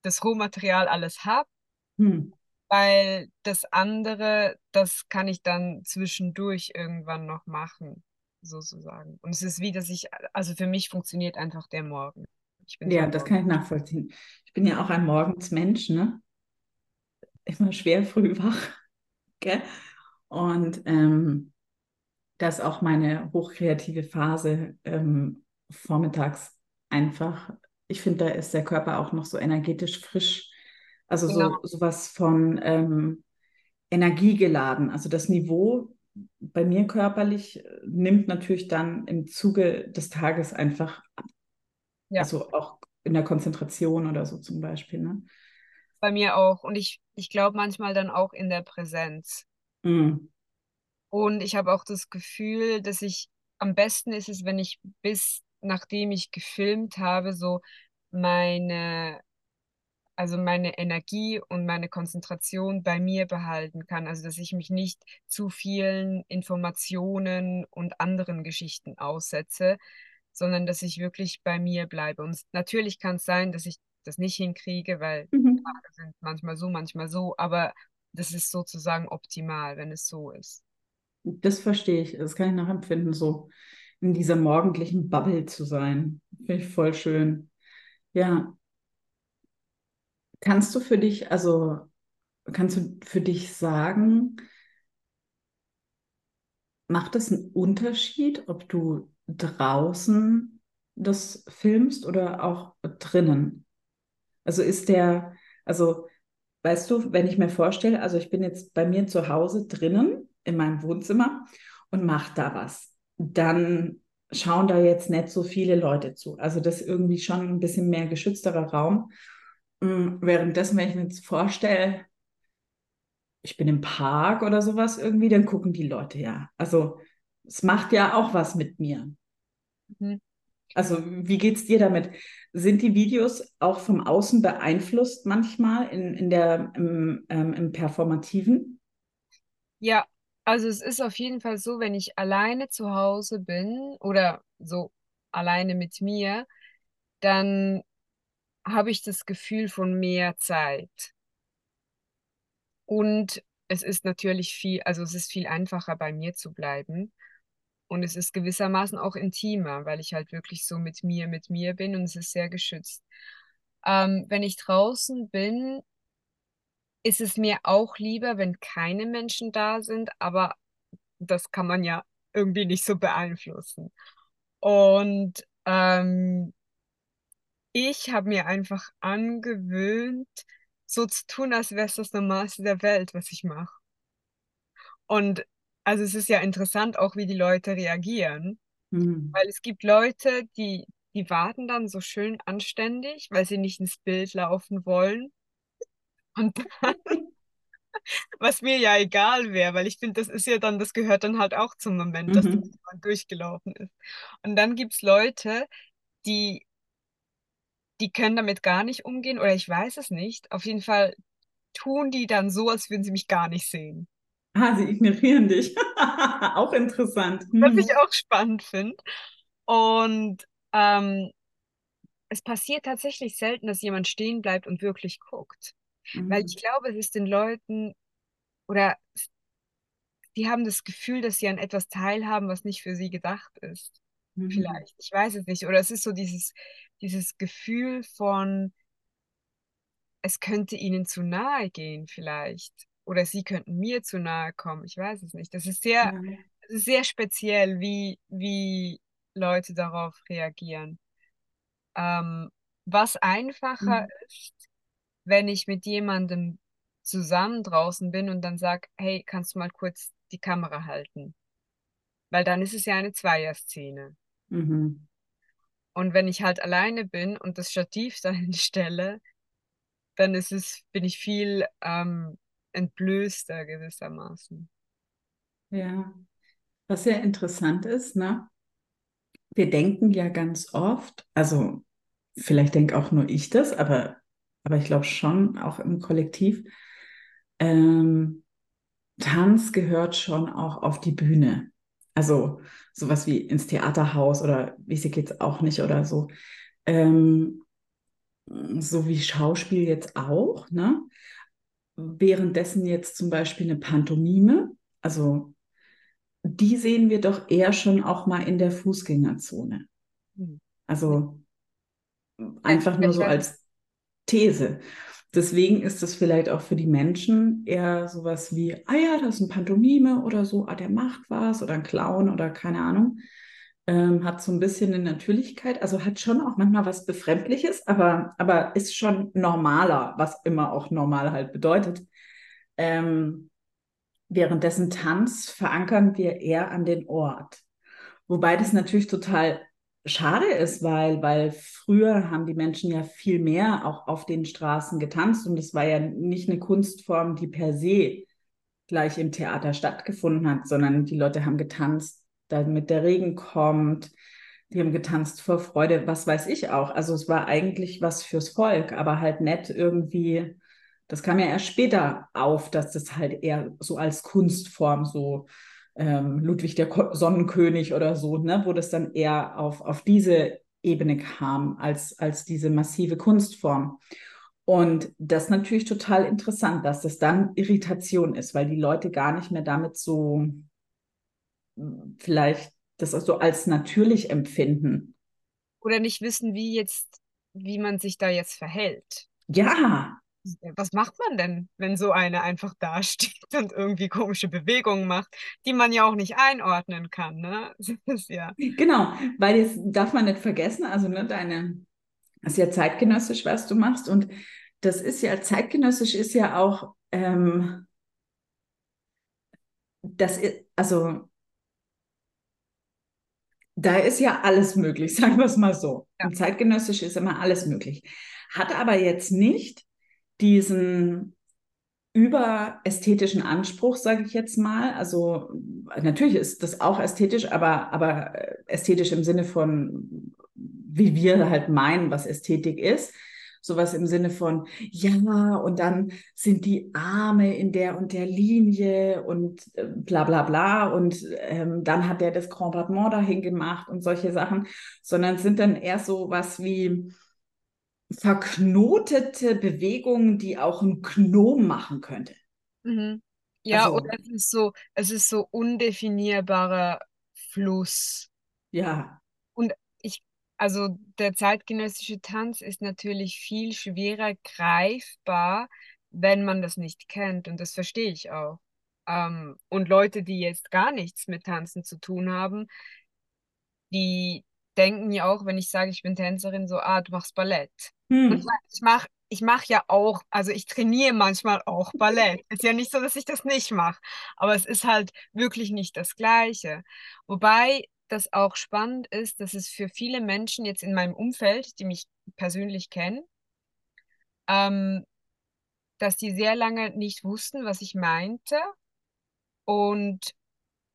das Rohmaterial alles habe, Mhm. Weil das andere, das kann ich dann zwischendurch irgendwann noch machen, sozusagen. Und es ist wie, dass ich, also für mich funktioniert einfach der Morgen. Ich bin so Ja, das kann ich nachvollziehen. Ich bin ja auch ein Morgensmensch, ne? Immer schwer früh wach, gell? Und ähm, das ist auch meine hochkreative Phase ähm, vormittags einfach. Ich finde, da ist der Körper auch noch so energetisch frisch. Also Genau, so sowas von ähm, energiegeladen. Also das Niveau bei mir körperlich äh, nimmt natürlich dann im Zuge des Tages einfach ab. ja, Also auch in der Konzentration oder so zum Beispiel, ne? bei mir auch. Und ich, ich glaube manchmal dann auch in der Präsenz. Mm. Und ich habe auch das Gefühl, dass ich am besten ist es, wenn ich bis nachdem ich gefilmt habe, so meine, also meine Energie und meine Konzentration bei mir behalten kann. Also dass ich mich nicht zu vielen Informationen und anderen Geschichten aussetze, sondern dass ich wirklich bei mir bleibe. Und natürlich kann es sein, dass ich das nicht hinkriege, weil Mhm. Tage sind manchmal so, manchmal so, aber das ist sozusagen optimal, wenn es so ist. Das verstehe ich. Das kann ich nachempfinden, so in dieser morgendlichen Bubble zu sein. Finde ich voll schön. Ja, kannst du für dich, also kannst du für dich sagen, macht es einen Unterschied, ob du draußen das filmst oder auch drinnen? Also ist der, also weißt du, wenn ich mir vorstelle, also ich bin jetzt bei mir zu Hause drinnen in meinem Wohnzimmer und mache da was, dann schauen da jetzt nicht so viele Leute zu. Also das ist irgendwie schon ein bisschen mehr geschützterer Raum. Mm, währenddessen, wenn ich mir jetzt vorstelle, ich bin im Park oder sowas irgendwie, dann gucken die Leute ja. Also es macht ja auch was mit mir. Mhm. Also wie geht es dir damit? Sind die Videos auch vom Außen beeinflusst manchmal in, in der, im, ähm, im Performativen? Ja, also es ist auf jeden Fall so, wenn ich alleine zu Hause bin oder so alleine mit mir, dann habe ich das Gefühl von mehr Zeit. Und es ist natürlich viel, also es ist viel einfacher bei mir zu bleiben. Und es ist gewissermaßen auch intimer, weil ich halt wirklich so mit mir, mit mir bin und es ist sehr geschützt. Ähm, wenn ich draußen bin, ist es mir auch lieber, wenn keine Menschen da sind, aber das kann man ja irgendwie nicht so beeinflussen. Und ähm, ich habe mir einfach angewöhnt, so zu tun, als wäre es das Normalste der Welt, was ich mache. Und also es ist ja interessant auch, wie die Leute reagieren. Mhm. Weil es gibt Leute, die, die warten dann so schön anständig, weil sie nicht ins Bild laufen wollen. Und dann, was mir ja egal wäre, weil ich finde, das ist ja dann, das gehört dann halt auch zum Moment, mhm. dass jemand durchgelaufen ist. Und dann gibt es Leute, die, die können damit gar nicht umgehen, oder ich weiß es nicht. Auf jeden Fall tun die dann so, als würden sie mich gar nicht sehen. Ah, sie ignorieren dich. auch interessant. Hm. Was ich auch spannend finde. Und ähm, es passiert tatsächlich selten, dass jemand stehen bleibt und wirklich guckt. Mhm. Weil ich glaube, es ist den Leuten oder die haben das Gefühl, dass sie an etwas teilhaben, was nicht für sie gedacht ist. Mhm. Vielleicht. Ich weiß es nicht. Oder es ist so dieses, dieses Gefühl von, es könnte ihnen zu nahe gehen, vielleicht oder sie könnten mir zu nahe kommen. Ich weiß es nicht. Das ist sehr, das ist sehr speziell, wie, wie Leute darauf reagieren. Ähm, was einfacher mhm. ist, wenn ich mit jemandem zusammen draußen bin und dann sage, hey, kannst du mal kurz die Kamera halten? Weil dann ist es ja eine Zweierszene. Mhm. Und wenn ich halt alleine bin und das Stativ dahin stelle, dann ist es, bin ich viel ähm, entblößter gewissermaßen. Ja, was sehr interessant ist, ne? Wir denken ja ganz oft, also vielleicht denke auch nur ich das, aber, aber ich glaube schon auch im Kollektiv, ähm, Tanz gehört schon auch auf die Bühne. Also sowas wie ins Theaterhaus oder wie sie geht's auch nicht oder so. Ähm, so wie Schauspiel jetzt auch, ne? währenddessen jetzt zum Beispiel eine Pantomime, also die sehen wir doch eher schon auch mal in der Fußgängerzone. Hm. Also einfach nur so als These. Deswegen ist es vielleicht auch für die Menschen eher sowas wie, ah ja, das ist ein Pantomime oder so, ah, der macht was oder ein Clown oder keine Ahnung ähm, hat so ein bisschen eine Natürlichkeit, also hat schon auch manchmal was Befremdliches, aber, aber ist schon normaler, was immer auch normal halt bedeutet. Ähm, währenddessen Tanz verankern wir eher an den Ort. Wobei das natürlich total schade ist, weil, weil früher haben die Menschen ja viel mehr auch auf den Straßen getanzt und es war ja nicht eine Kunstform, die per se gleich im Theater stattgefunden hat, sondern die Leute haben getanzt, damit der Regen kommt. Die haben getanzt vor Freude, was weiß ich auch. Also es war eigentlich was fürs Volk, aber halt nett irgendwie. Das kam ja erst später auf, dass das halt eher so als Kunstform so ähm, Ludwig der Sonnenkönig oder so, ne, wo das dann eher auf, auf diese Ebene kam als, als diese massive Kunstform. Und das ist natürlich total interessant, dass das dann Irritation ist, weil die Leute gar nicht mehr damit so vielleicht das so als natürlich empfinden. Oder nicht wissen, wie jetzt, wie man sich da jetzt verhält. Ja, was macht man denn, wenn so eine einfach dasteht und irgendwie komische Bewegungen macht, die man ja auch nicht einordnen kann, ne? Das ja. Genau, weil jetzt darf man nicht vergessen, also ne, deine, das ist ja zeitgenössisch, was du machst und das ist ja, zeitgenössisch ist ja auch, ähm, das ist, also da ist ja alles möglich, sagen wir es mal so. Ja. Und zeitgenössisch ist immer alles möglich. Hat aber jetzt nicht diesen überästhetischen Anspruch, sage ich jetzt mal. Also natürlich ist das auch ästhetisch, aber, aber ästhetisch im Sinne von, wie wir halt meinen, was Ästhetik ist. Sowas im Sinne von, ja, und dann sind die Arme in der und der Linie und äh, bla bla bla. Und ähm, dann hat der das Grand Battement dahin gemacht und solche Sachen, sondern sind dann eher so was wie, verknotete Bewegungen, die auch ein Gnom machen könnte. Mhm. Ja, also, oder es ist so, es ist so undefinierbarer Fluss. Ja. Und ich, also der zeitgenössische Tanz ist natürlich viel schwerer greifbar, wenn man das nicht kennt. Und das verstehe ich auch. Ähm, und Leute, die jetzt gar nichts mit Tanzen zu tun haben, die denken ja auch, wenn ich sage, ich bin Tänzerin, so, ah, du machst Ballett. Hm. ich mache ich mach ja auch, also ich trainiere manchmal auch Ballett. Ist ja nicht so, dass ich das nicht mache, aber es ist halt wirklich nicht das Gleiche. Wobei das auch spannend ist, dass es für viele Menschen jetzt in meinem Umfeld, die mich persönlich kennen, ähm, dass die sehr lange nicht wussten, was ich meinte. Und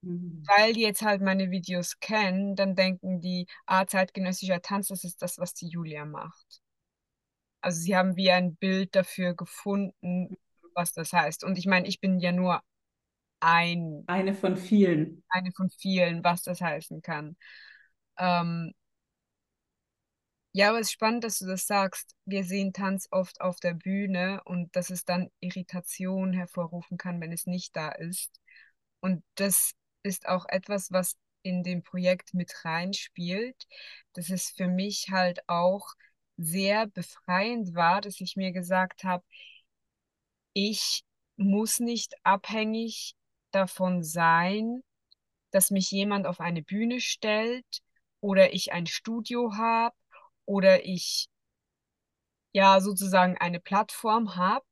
mhm. weil die jetzt halt meine Videos kennen, dann denken die, ah, zeitgenössischer Tanz, das ist das, was die Julia macht. Also sie haben wie ein Bild dafür gefunden, was das heißt. Und ich meine, ich bin ja nur ein. Eine von vielen. Eine von vielen, was das heißen kann. Ähm, ja, aber es ist spannend, dass du das sagst. Wir sehen Tanz oft auf der Bühne und dass es dann Irritation hervorrufen kann, wenn es nicht da ist. Und das ist auch etwas, was in dem Projekt mit reinspielt. Das ist für mich halt auch sehr befreiend war, dass ich mir gesagt habe, ich muss nicht abhängig davon sein, dass mich jemand auf eine Bühne stellt oder ich ein Studio habe oder ich ja sozusagen eine Plattform habe,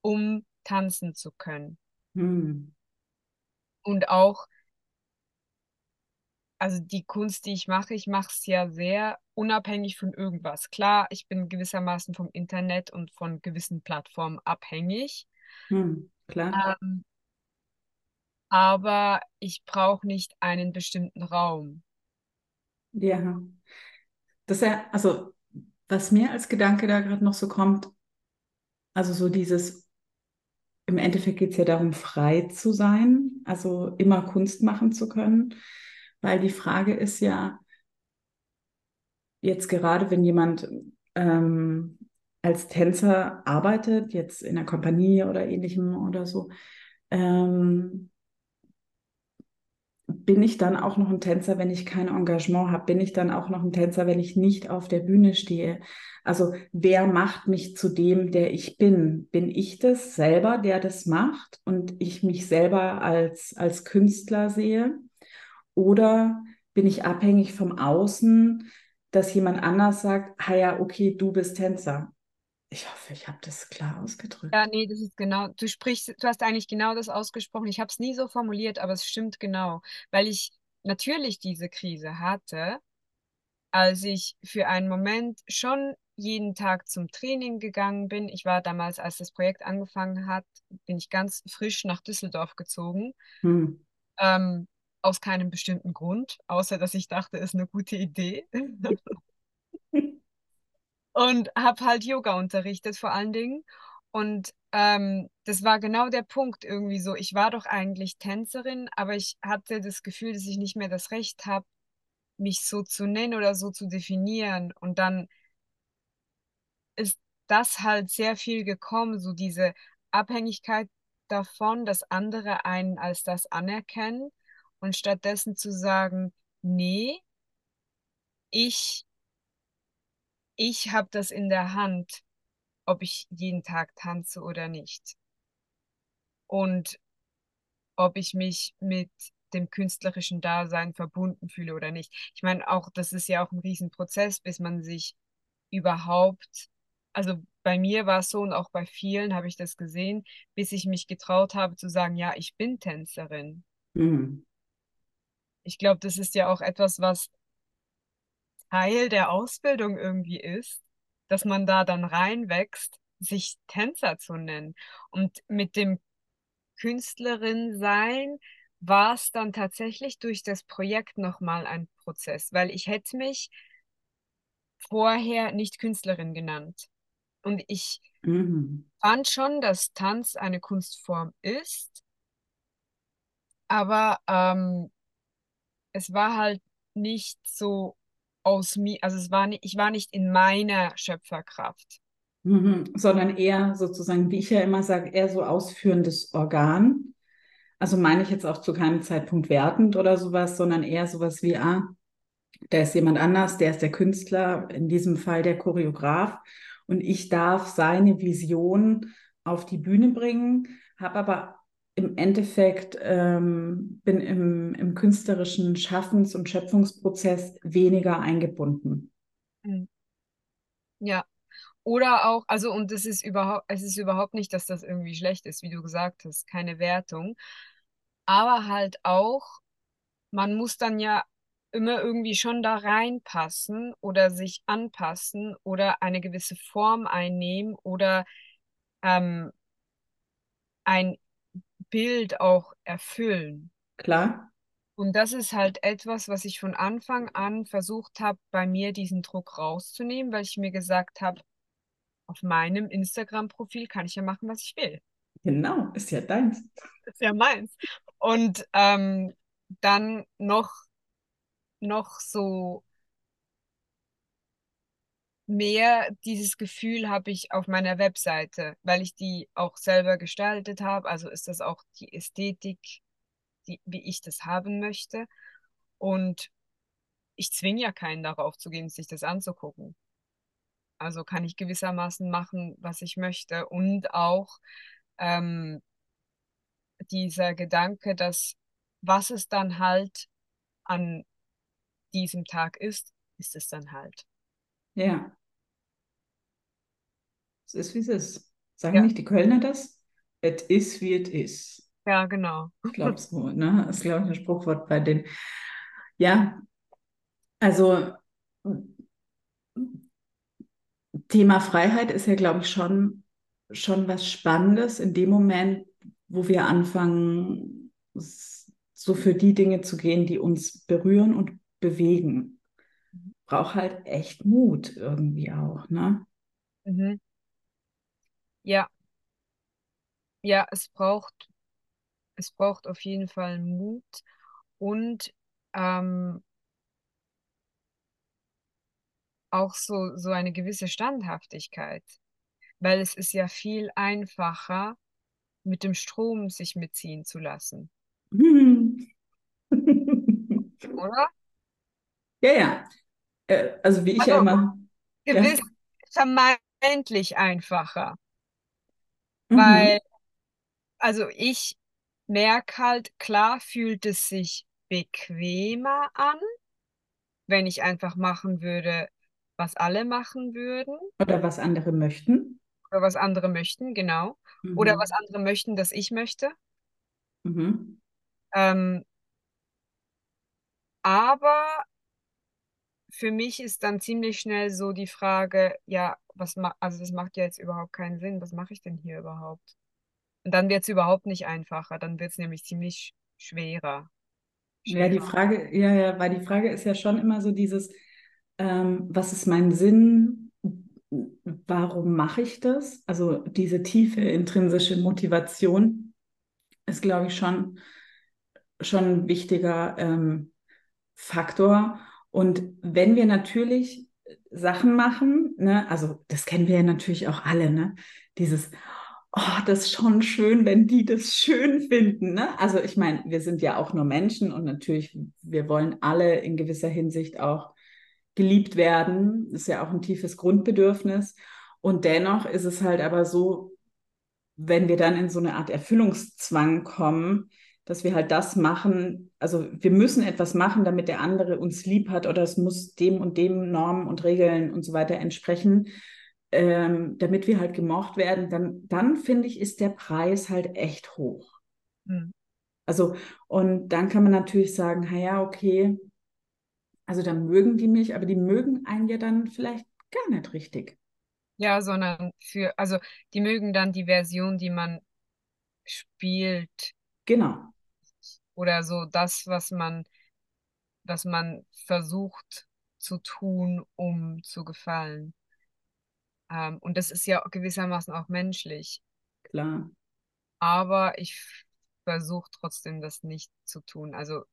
um tanzen zu können. Hm. Und auch also die Kunst, die ich mache, ich mache es ja sehr unabhängig von irgendwas. Klar, ich bin gewissermaßen vom Internet und von gewissen Plattformen abhängig. Hm, klar. Ähm, aber ich brauche nicht einen bestimmten Raum. Ja. Das ja, also was mir als Gedanke da gerade noch so kommt, also so dieses, im Endeffekt geht es ja darum, frei zu sein, also immer Kunst machen zu können. Weil die Frage ist ja, jetzt gerade wenn jemand ähm, als Tänzer arbeitet, jetzt in einer Kompanie oder ähnlichem oder so, ähm, bin ich dann auch noch ein Tänzer, wenn ich kein Engagement habe? Bin ich dann auch noch ein Tänzer, wenn ich nicht auf der Bühne stehe? Also wer macht mich zu dem, der ich bin? Bin ich das selber, der das macht und ich mich selber als, als Künstler sehe? Oder bin ich abhängig vom Außen, dass jemand anders sagt, ah ja, okay, du bist Tänzer. Ich hoffe, ich habe das klar ausgedrückt. Ja, nee, das ist genau, du sprichst, du hast eigentlich genau das ausgesprochen. Ich habe es nie so formuliert, aber es stimmt genau, weil ich natürlich diese Krise hatte, als ich für einen Moment schon jeden Tag zum Training gegangen bin. Ich war damals, als das Projekt angefangen hat, bin ich ganz frisch nach Düsseldorf gezogen. Hm. Ähm, aus keinem bestimmten Grund, außer dass ich dachte, es ist eine gute Idee. und habe halt Yoga unterrichtet vor allen Dingen. Und ähm, das war genau der Punkt irgendwie so. Ich war doch eigentlich Tänzerin, aber ich hatte das Gefühl, dass ich nicht mehr das Recht habe, mich so zu nennen oder so zu definieren. Und dann ist das halt sehr viel gekommen, so diese Abhängigkeit davon, dass andere einen als das anerkennen und stattdessen zu sagen, nee, ich, ich habe das in der Hand, ob ich jeden Tag tanze oder nicht. Und ob ich mich mit dem künstlerischen Dasein verbunden fühle oder nicht. Ich meine, auch das ist ja auch ein Riesenprozess, bis man sich überhaupt, also bei mir war es so und auch bei vielen habe ich das gesehen, bis ich mich getraut habe zu sagen, ja, ich bin Tänzerin. Mhm. Ich glaube, das ist ja auch etwas, was Teil der Ausbildung irgendwie ist, dass man da dann reinwächst, sich Tänzer zu nennen. Und mit dem Künstlerin sein war es dann tatsächlich durch das Projekt nochmal ein Prozess, weil ich hätte mich vorher nicht Künstlerin genannt. Und ich mhm. fand schon, dass Tanz eine Kunstform ist, aber ähm, es war halt nicht so aus mir, also es war nicht, ich war nicht in meiner Schöpferkraft. Mhm, sondern eher sozusagen, wie ich ja immer sage, eher so ausführendes Organ. Also meine ich jetzt auch zu keinem Zeitpunkt wertend oder sowas, sondern eher sowas wie, ah, da ist jemand anders, der ist der Künstler, in diesem Fall der Choreograf. Und ich darf seine Vision auf die Bühne bringen, habe aber im Endeffekt ähm, bin im, im künstlerischen Schaffens- und Schöpfungsprozess weniger eingebunden. Hm. Ja, oder auch, also und es ist überhaupt, es ist überhaupt nicht, dass das irgendwie schlecht ist, wie du gesagt hast, keine Wertung. Aber halt auch, man muss dann ja immer irgendwie schon da reinpassen oder sich anpassen oder eine gewisse Form einnehmen oder ähm, ein Bild auch erfüllen. Klar. Und das ist halt etwas, was ich von Anfang an versucht habe, bei mir diesen Druck rauszunehmen, weil ich mir gesagt habe, auf meinem Instagram-Profil kann ich ja machen, was ich will. Genau, ist ja deins. Ist ja meins. Und ähm, dann noch, noch so mehr dieses Gefühl habe ich auf meiner Webseite, weil ich die auch selber gestaltet habe. Also ist das auch die Ästhetik, die, wie ich das haben möchte. Und ich zwinge ja keinen darauf zu gehen, sich das anzugucken. Also kann ich gewissermaßen machen, was ich möchte. Und auch ähm, dieser Gedanke, dass was es dann halt an diesem Tag ist, ist es dann halt. Ja. Es ist, wie es ist. Sagen ja. nicht die Kölner das? Es ist, wie es ist. Ja, genau. Ich glaube so, ne? Das ist, glaube ich, ein Spruchwort bei denen. Ja, also Thema Freiheit ist ja, glaube ich, schon, schon was Spannendes in dem Moment, wo wir anfangen, so für die Dinge zu gehen, die uns berühren und bewegen. Braucht halt echt Mut irgendwie auch, ne? Mhm. Ja, ja, es braucht, es braucht auf jeden Fall Mut und ähm, auch so, so eine gewisse Standhaftigkeit, weil es ist ja viel einfacher, mit dem Strom sich mitziehen zu lassen. Oder? Ja, ja. Äh, also wie ich also, ja immer. Gewiss ja. vermeintlich einfacher. Mhm. Weil, also ich merke halt, klar fühlt es sich bequemer an, wenn ich einfach machen würde, was alle machen würden. Oder was andere möchten. Oder was andere möchten, genau. Mhm. Oder was andere möchten, dass ich möchte. Mhm. Ähm, aber für mich ist dann ziemlich schnell so die Frage, ja, was ma also das macht ja jetzt überhaupt keinen Sinn, was mache ich denn hier überhaupt? Und dann wird es überhaupt nicht einfacher, dann wird es nämlich ziemlich schwerer. schwerer. Ja, die Frage, ja, ja, weil die Frage ist ja schon immer so dieses, ähm, was ist mein Sinn? Warum mache ich das? Also diese tiefe intrinsische Motivation ist, glaube ich, schon, schon ein wichtiger ähm, Faktor. Und wenn wir natürlich Sachen machen, ne, also das kennen wir ja natürlich auch alle, ne? Dieses, oh, das ist schon schön, wenn die das schön finden. Ne? Also ich meine, wir sind ja auch nur Menschen und natürlich, wir wollen alle in gewisser Hinsicht auch geliebt werden. Ist ja auch ein tiefes Grundbedürfnis. Und dennoch ist es halt aber so, wenn wir dann in so eine Art Erfüllungszwang kommen, dass wir halt das machen, also wir müssen etwas machen, damit der andere uns lieb hat oder es muss dem und dem Normen und Regeln und so weiter entsprechen, ähm, damit wir halt gemocht werden, dann, dann finde ich, ist der Preis halt echt hoch. Mhm. Also, und dann kann man natürlich sagen, ja, okay, also dann mögen die mich, aber die mögen einen ja dann vielleicht gar nicht richtig. Ja, sondern für, also die mögen dann die Version, die man spielt. Genau. Oder so das, was man, was man versucht zu tun, um zu gefallen. Ähm, und das ist ja gewissermaßen auch menschlich. Klar. Aber ich versuche trotzdem das nicht zu tun. Also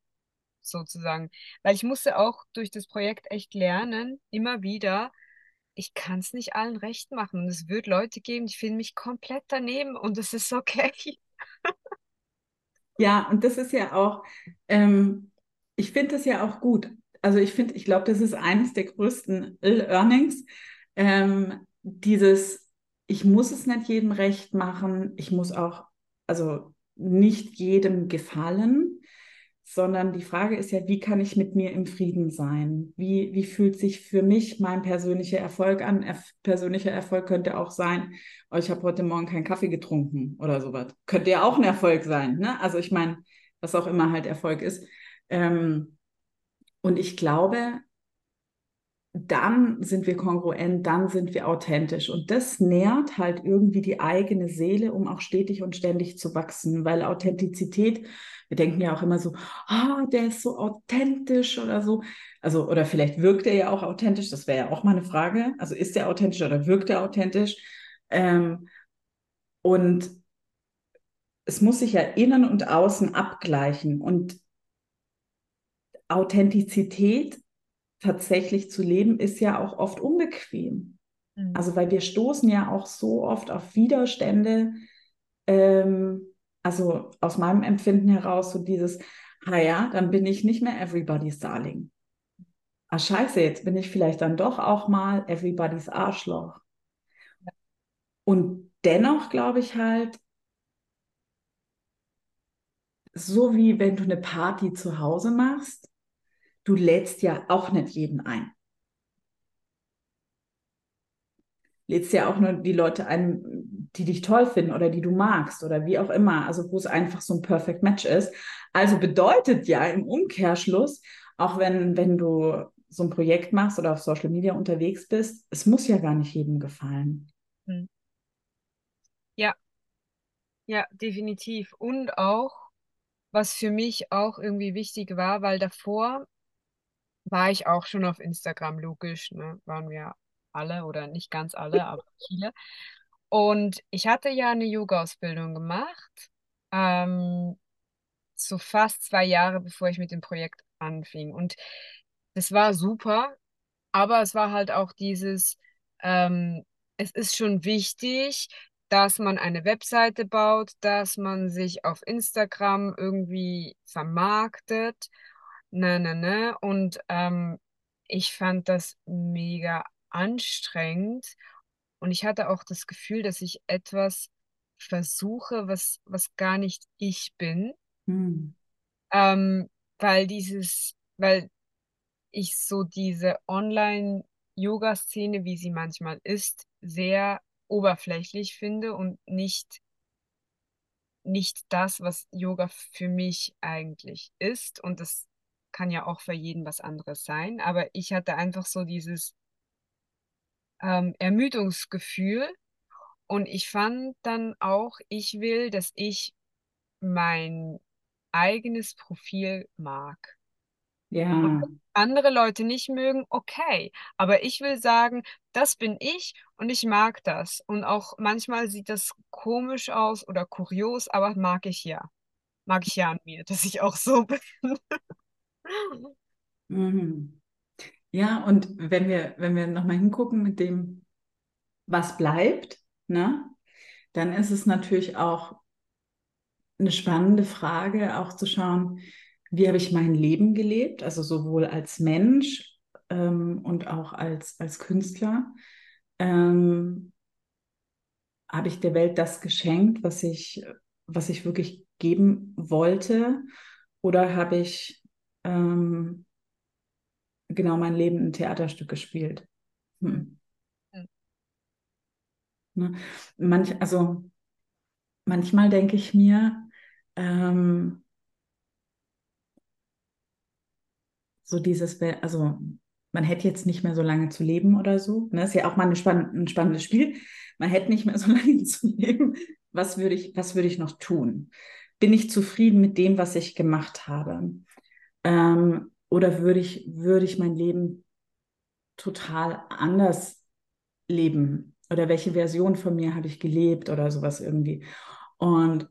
sozusagen, weil ich musste auch durch das Projekt echt lernen, immer wieder, ich kann es nicht allen recht machen. Und es wird Leute geben, die finden mich komplett daneben und das ist okay. ja, und das ist ja auch, ähm, ich finde das ja auch gut. Also ich finde, ich glaube, das ist eines der größten Learnings. Ähm, dieses, ich muss es nicht jedem recht machen, ich muss auch, also nicht jedem gefallen, sondern die Frage ist ja, wie kann ich mit mir im Frieden sein? Wie, wie fühlt sich für mich mein persönlicher Erfolg an? Er, persönlicher Erfolg könnte auch sein, oh, ich habe heute Morgen keinen Kaffee getrunken oder sowas. Könnte ja auch ein Erfolg sein. Ne? Also ich meine, was auch immer halt Erfolg ist. Ähm, und ich glaube, dann sind wir kongruent, dann sind wir authentisch. Und das nährt halt irgendwie die eigene Seele, um auch stetig und ständig zu wachsen, weil Authentizität, wir denken ja auch immer so, ah, der ist so authentisch oder so. Also, oder vielleicht wirkt er ja auch authentisch, das wäre ja auch mal eine Frage. Also ist er authentisch oder wirkt er authentisch? Ähm, und es muss sich ja innen und außen abgleichen. Und Authentizität tatsächlich zu leben, ist ja auch oft unbequem. Mhm. Also weil wir stoßen ja auch so oft auf Widerstände, ähm, also aus meinem Empfinden heraus so dieses, ah ja, dann bin ich nicht mehr everybody's darling. Ah scheiße, jetzt bin ich vielleicht dann doch auch mal everybody's Arschloch. Ja. Und dennoch glaube ich halt, so wie wenn du eine Party zu Hause machst, du lädst ja auch nicht jeden ein. Lädst ja auch nur die Leute ein, die dich toll finden oder die du magst oder wie auch immer, also wo es einfach so ein Perfect Match ist. Also bedeutet ja im Umkehrschluss, auch wenn, wenn du so ein Projekt machst oder auf Social Media unterwegs bist, es muss ja gar nicht jedem gefallen. Hm. Ja, ja, definitiv. Und auch, was für mich auch irgendwie wichtig war, weil davor war ich auch schon auf Instagram, logisch, ne? Waren wir alle oder nicht ganz alle, aber viele. Und ich hatte ja eine Yoga-Ausbildung gemacht, ähm, so fast zwei Jahre bevor ich mit dem Projekt anfing. Und das war super, aber es war halt auch dieses, ähm, es ist schon wichtig, dass man eine Webseite baut, dass man sich auf Instagram irgendwie vermarktet Ne, ne, ne. Und ähm, ich fand das mega anstrengend. Und ich hatte auch das Gefühl, dass ich etwas versuche, was, was gar nicht ich bin. Hm. Ähm, weil dieses, weil ich so diese Online-Yoga-Szene, wie sie manchmal ist, sehr oberflächlich finde und nicht nicht das, was Yoga für mich eigentlich ist. Und das kann ja auch für jeden was anderes sein, aber ich hatte einfach so dieses ähm, Ermüdungsgefühl und ich fand dann auch, ich will, dass ich mein eigenes Profil mag. Ja. andere Leute nicht mögen, okay. Aber ich will sagen, das bin ich und ich mag das. Und auch manchmal sieht das komisch aus oder kurios, aber mag ich ja. Mag ich ja an mir, dass ich auch so bin. Mhm. Ja, und wenn wir, wenn wir nochmal hingucken mit dem, was bleibt, ne, dann ist es natürlich auch eine spannende Frage, auch zu schauen, wie habe ich mein Leben gelebt, also sowohl als Mensch ähm, und auch als, als Künstler. Ähm, habe ich der Welt das geschenkt, was ich, was ich wirklich geben wollte? Oder habe ich ähm, genau mein Leben ein Theaterstück gespielt? Hm. Hm. Ne? Manch, also manchmal denke ich mir, ähm, so dieses, also man hätte jetzt nicht mehr so lange zu leben oder so. Ne? Ist ja auch mal spann ein spannendes Spiel. Man hätte nicht mehr so lange zu leben. Was würde ich, was würde ich noch tun? Bin ich zufrieden mit dem, was ich gemacht habe? Ähm, oder würde ich, würde ich mein Leben total anders leben? Oder welche Version von mir habe ich gelebt oder sowas irgendwie? Und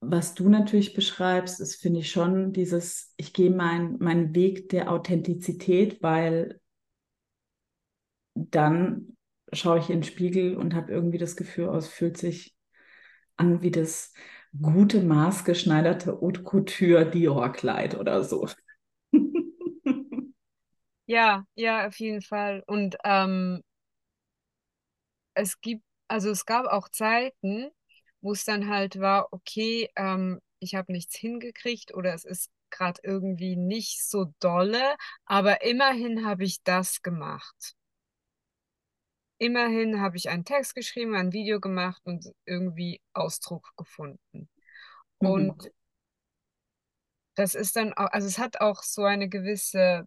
was du natürlich beschreibst, ist, finde ich schon dieses, ich gehe meinen mein Weg der Authentizität, weil dann schaue ich in den Spiegel und habe irgendwie das Gefühl, oh, es fühlt sich an wie das gute, maßgeschneiderte Haute Couture Dior-Kleid oder so. ja, ja, auf jeden Fall. Und ähm, es gibt, also es gab auch Zeiten, wo es dann halt war, okay, ähm, ich habe nichts hingekriegt oder es ist gerade irgendwie nicht so dolle, aber immerhin habe ich das gemacht. Immerhin habe ich einen Text geschrieben, ein Video gemacht und irgendwie Ausdruck gefunden. Mhm. Und das ist dann auch, also es hat auch so eine gewisse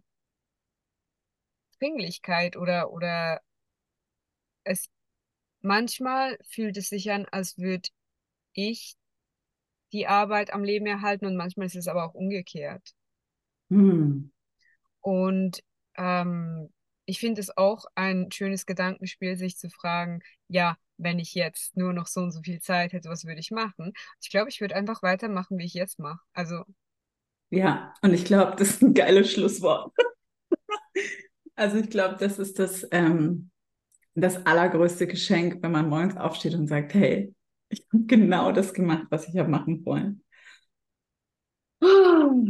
Dringlichkeit oder, oder es manchmal fühlt es sich an, als würde ich die Arbeit am Leben erhalten und manchmal ist es aber auch umgekehrt. Hm. Und ähm, ich finde es auch ein schönes Gedankenspiel, sich zu fragen, ja, wenn ich jetzt nur noch so und so viel Zeit hätte, was würde ich machen? Ich glaube, ich würde einfach weitermachen, wie ich jetzt mache. Also. Ja, und ich glaube, das ist ein geiles Schlusswort. also ich glaube, das ist das, ähm, das allergrößte Geschenk, wenn man morgens aufsteht und sagt, hey, ich habe genau das gemacht, was ich habe machen wollen. Oh,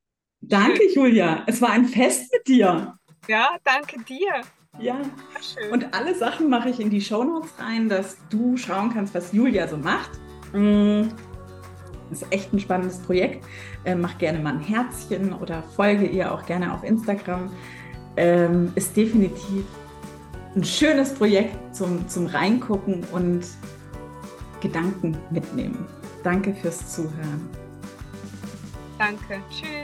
danke, Julia. Es war ein Fest mit dir. Ja, danke dir. Ja, Schön. und alle Sachen mache ich in die Shownotes rein, dass du schauen kannst, was Julia so macht. Mm, das ist echt ein spannendes Projekt. Ähm, mach gerne mal ein Herzchen oder folge ihr auch gerne auf Instagram. Ähm, ist definitiv ein schönes Projekt zum, zum Reingucken und Gedanken mitnehmen. Danke fürs Zuhören. Danke. Tschüss.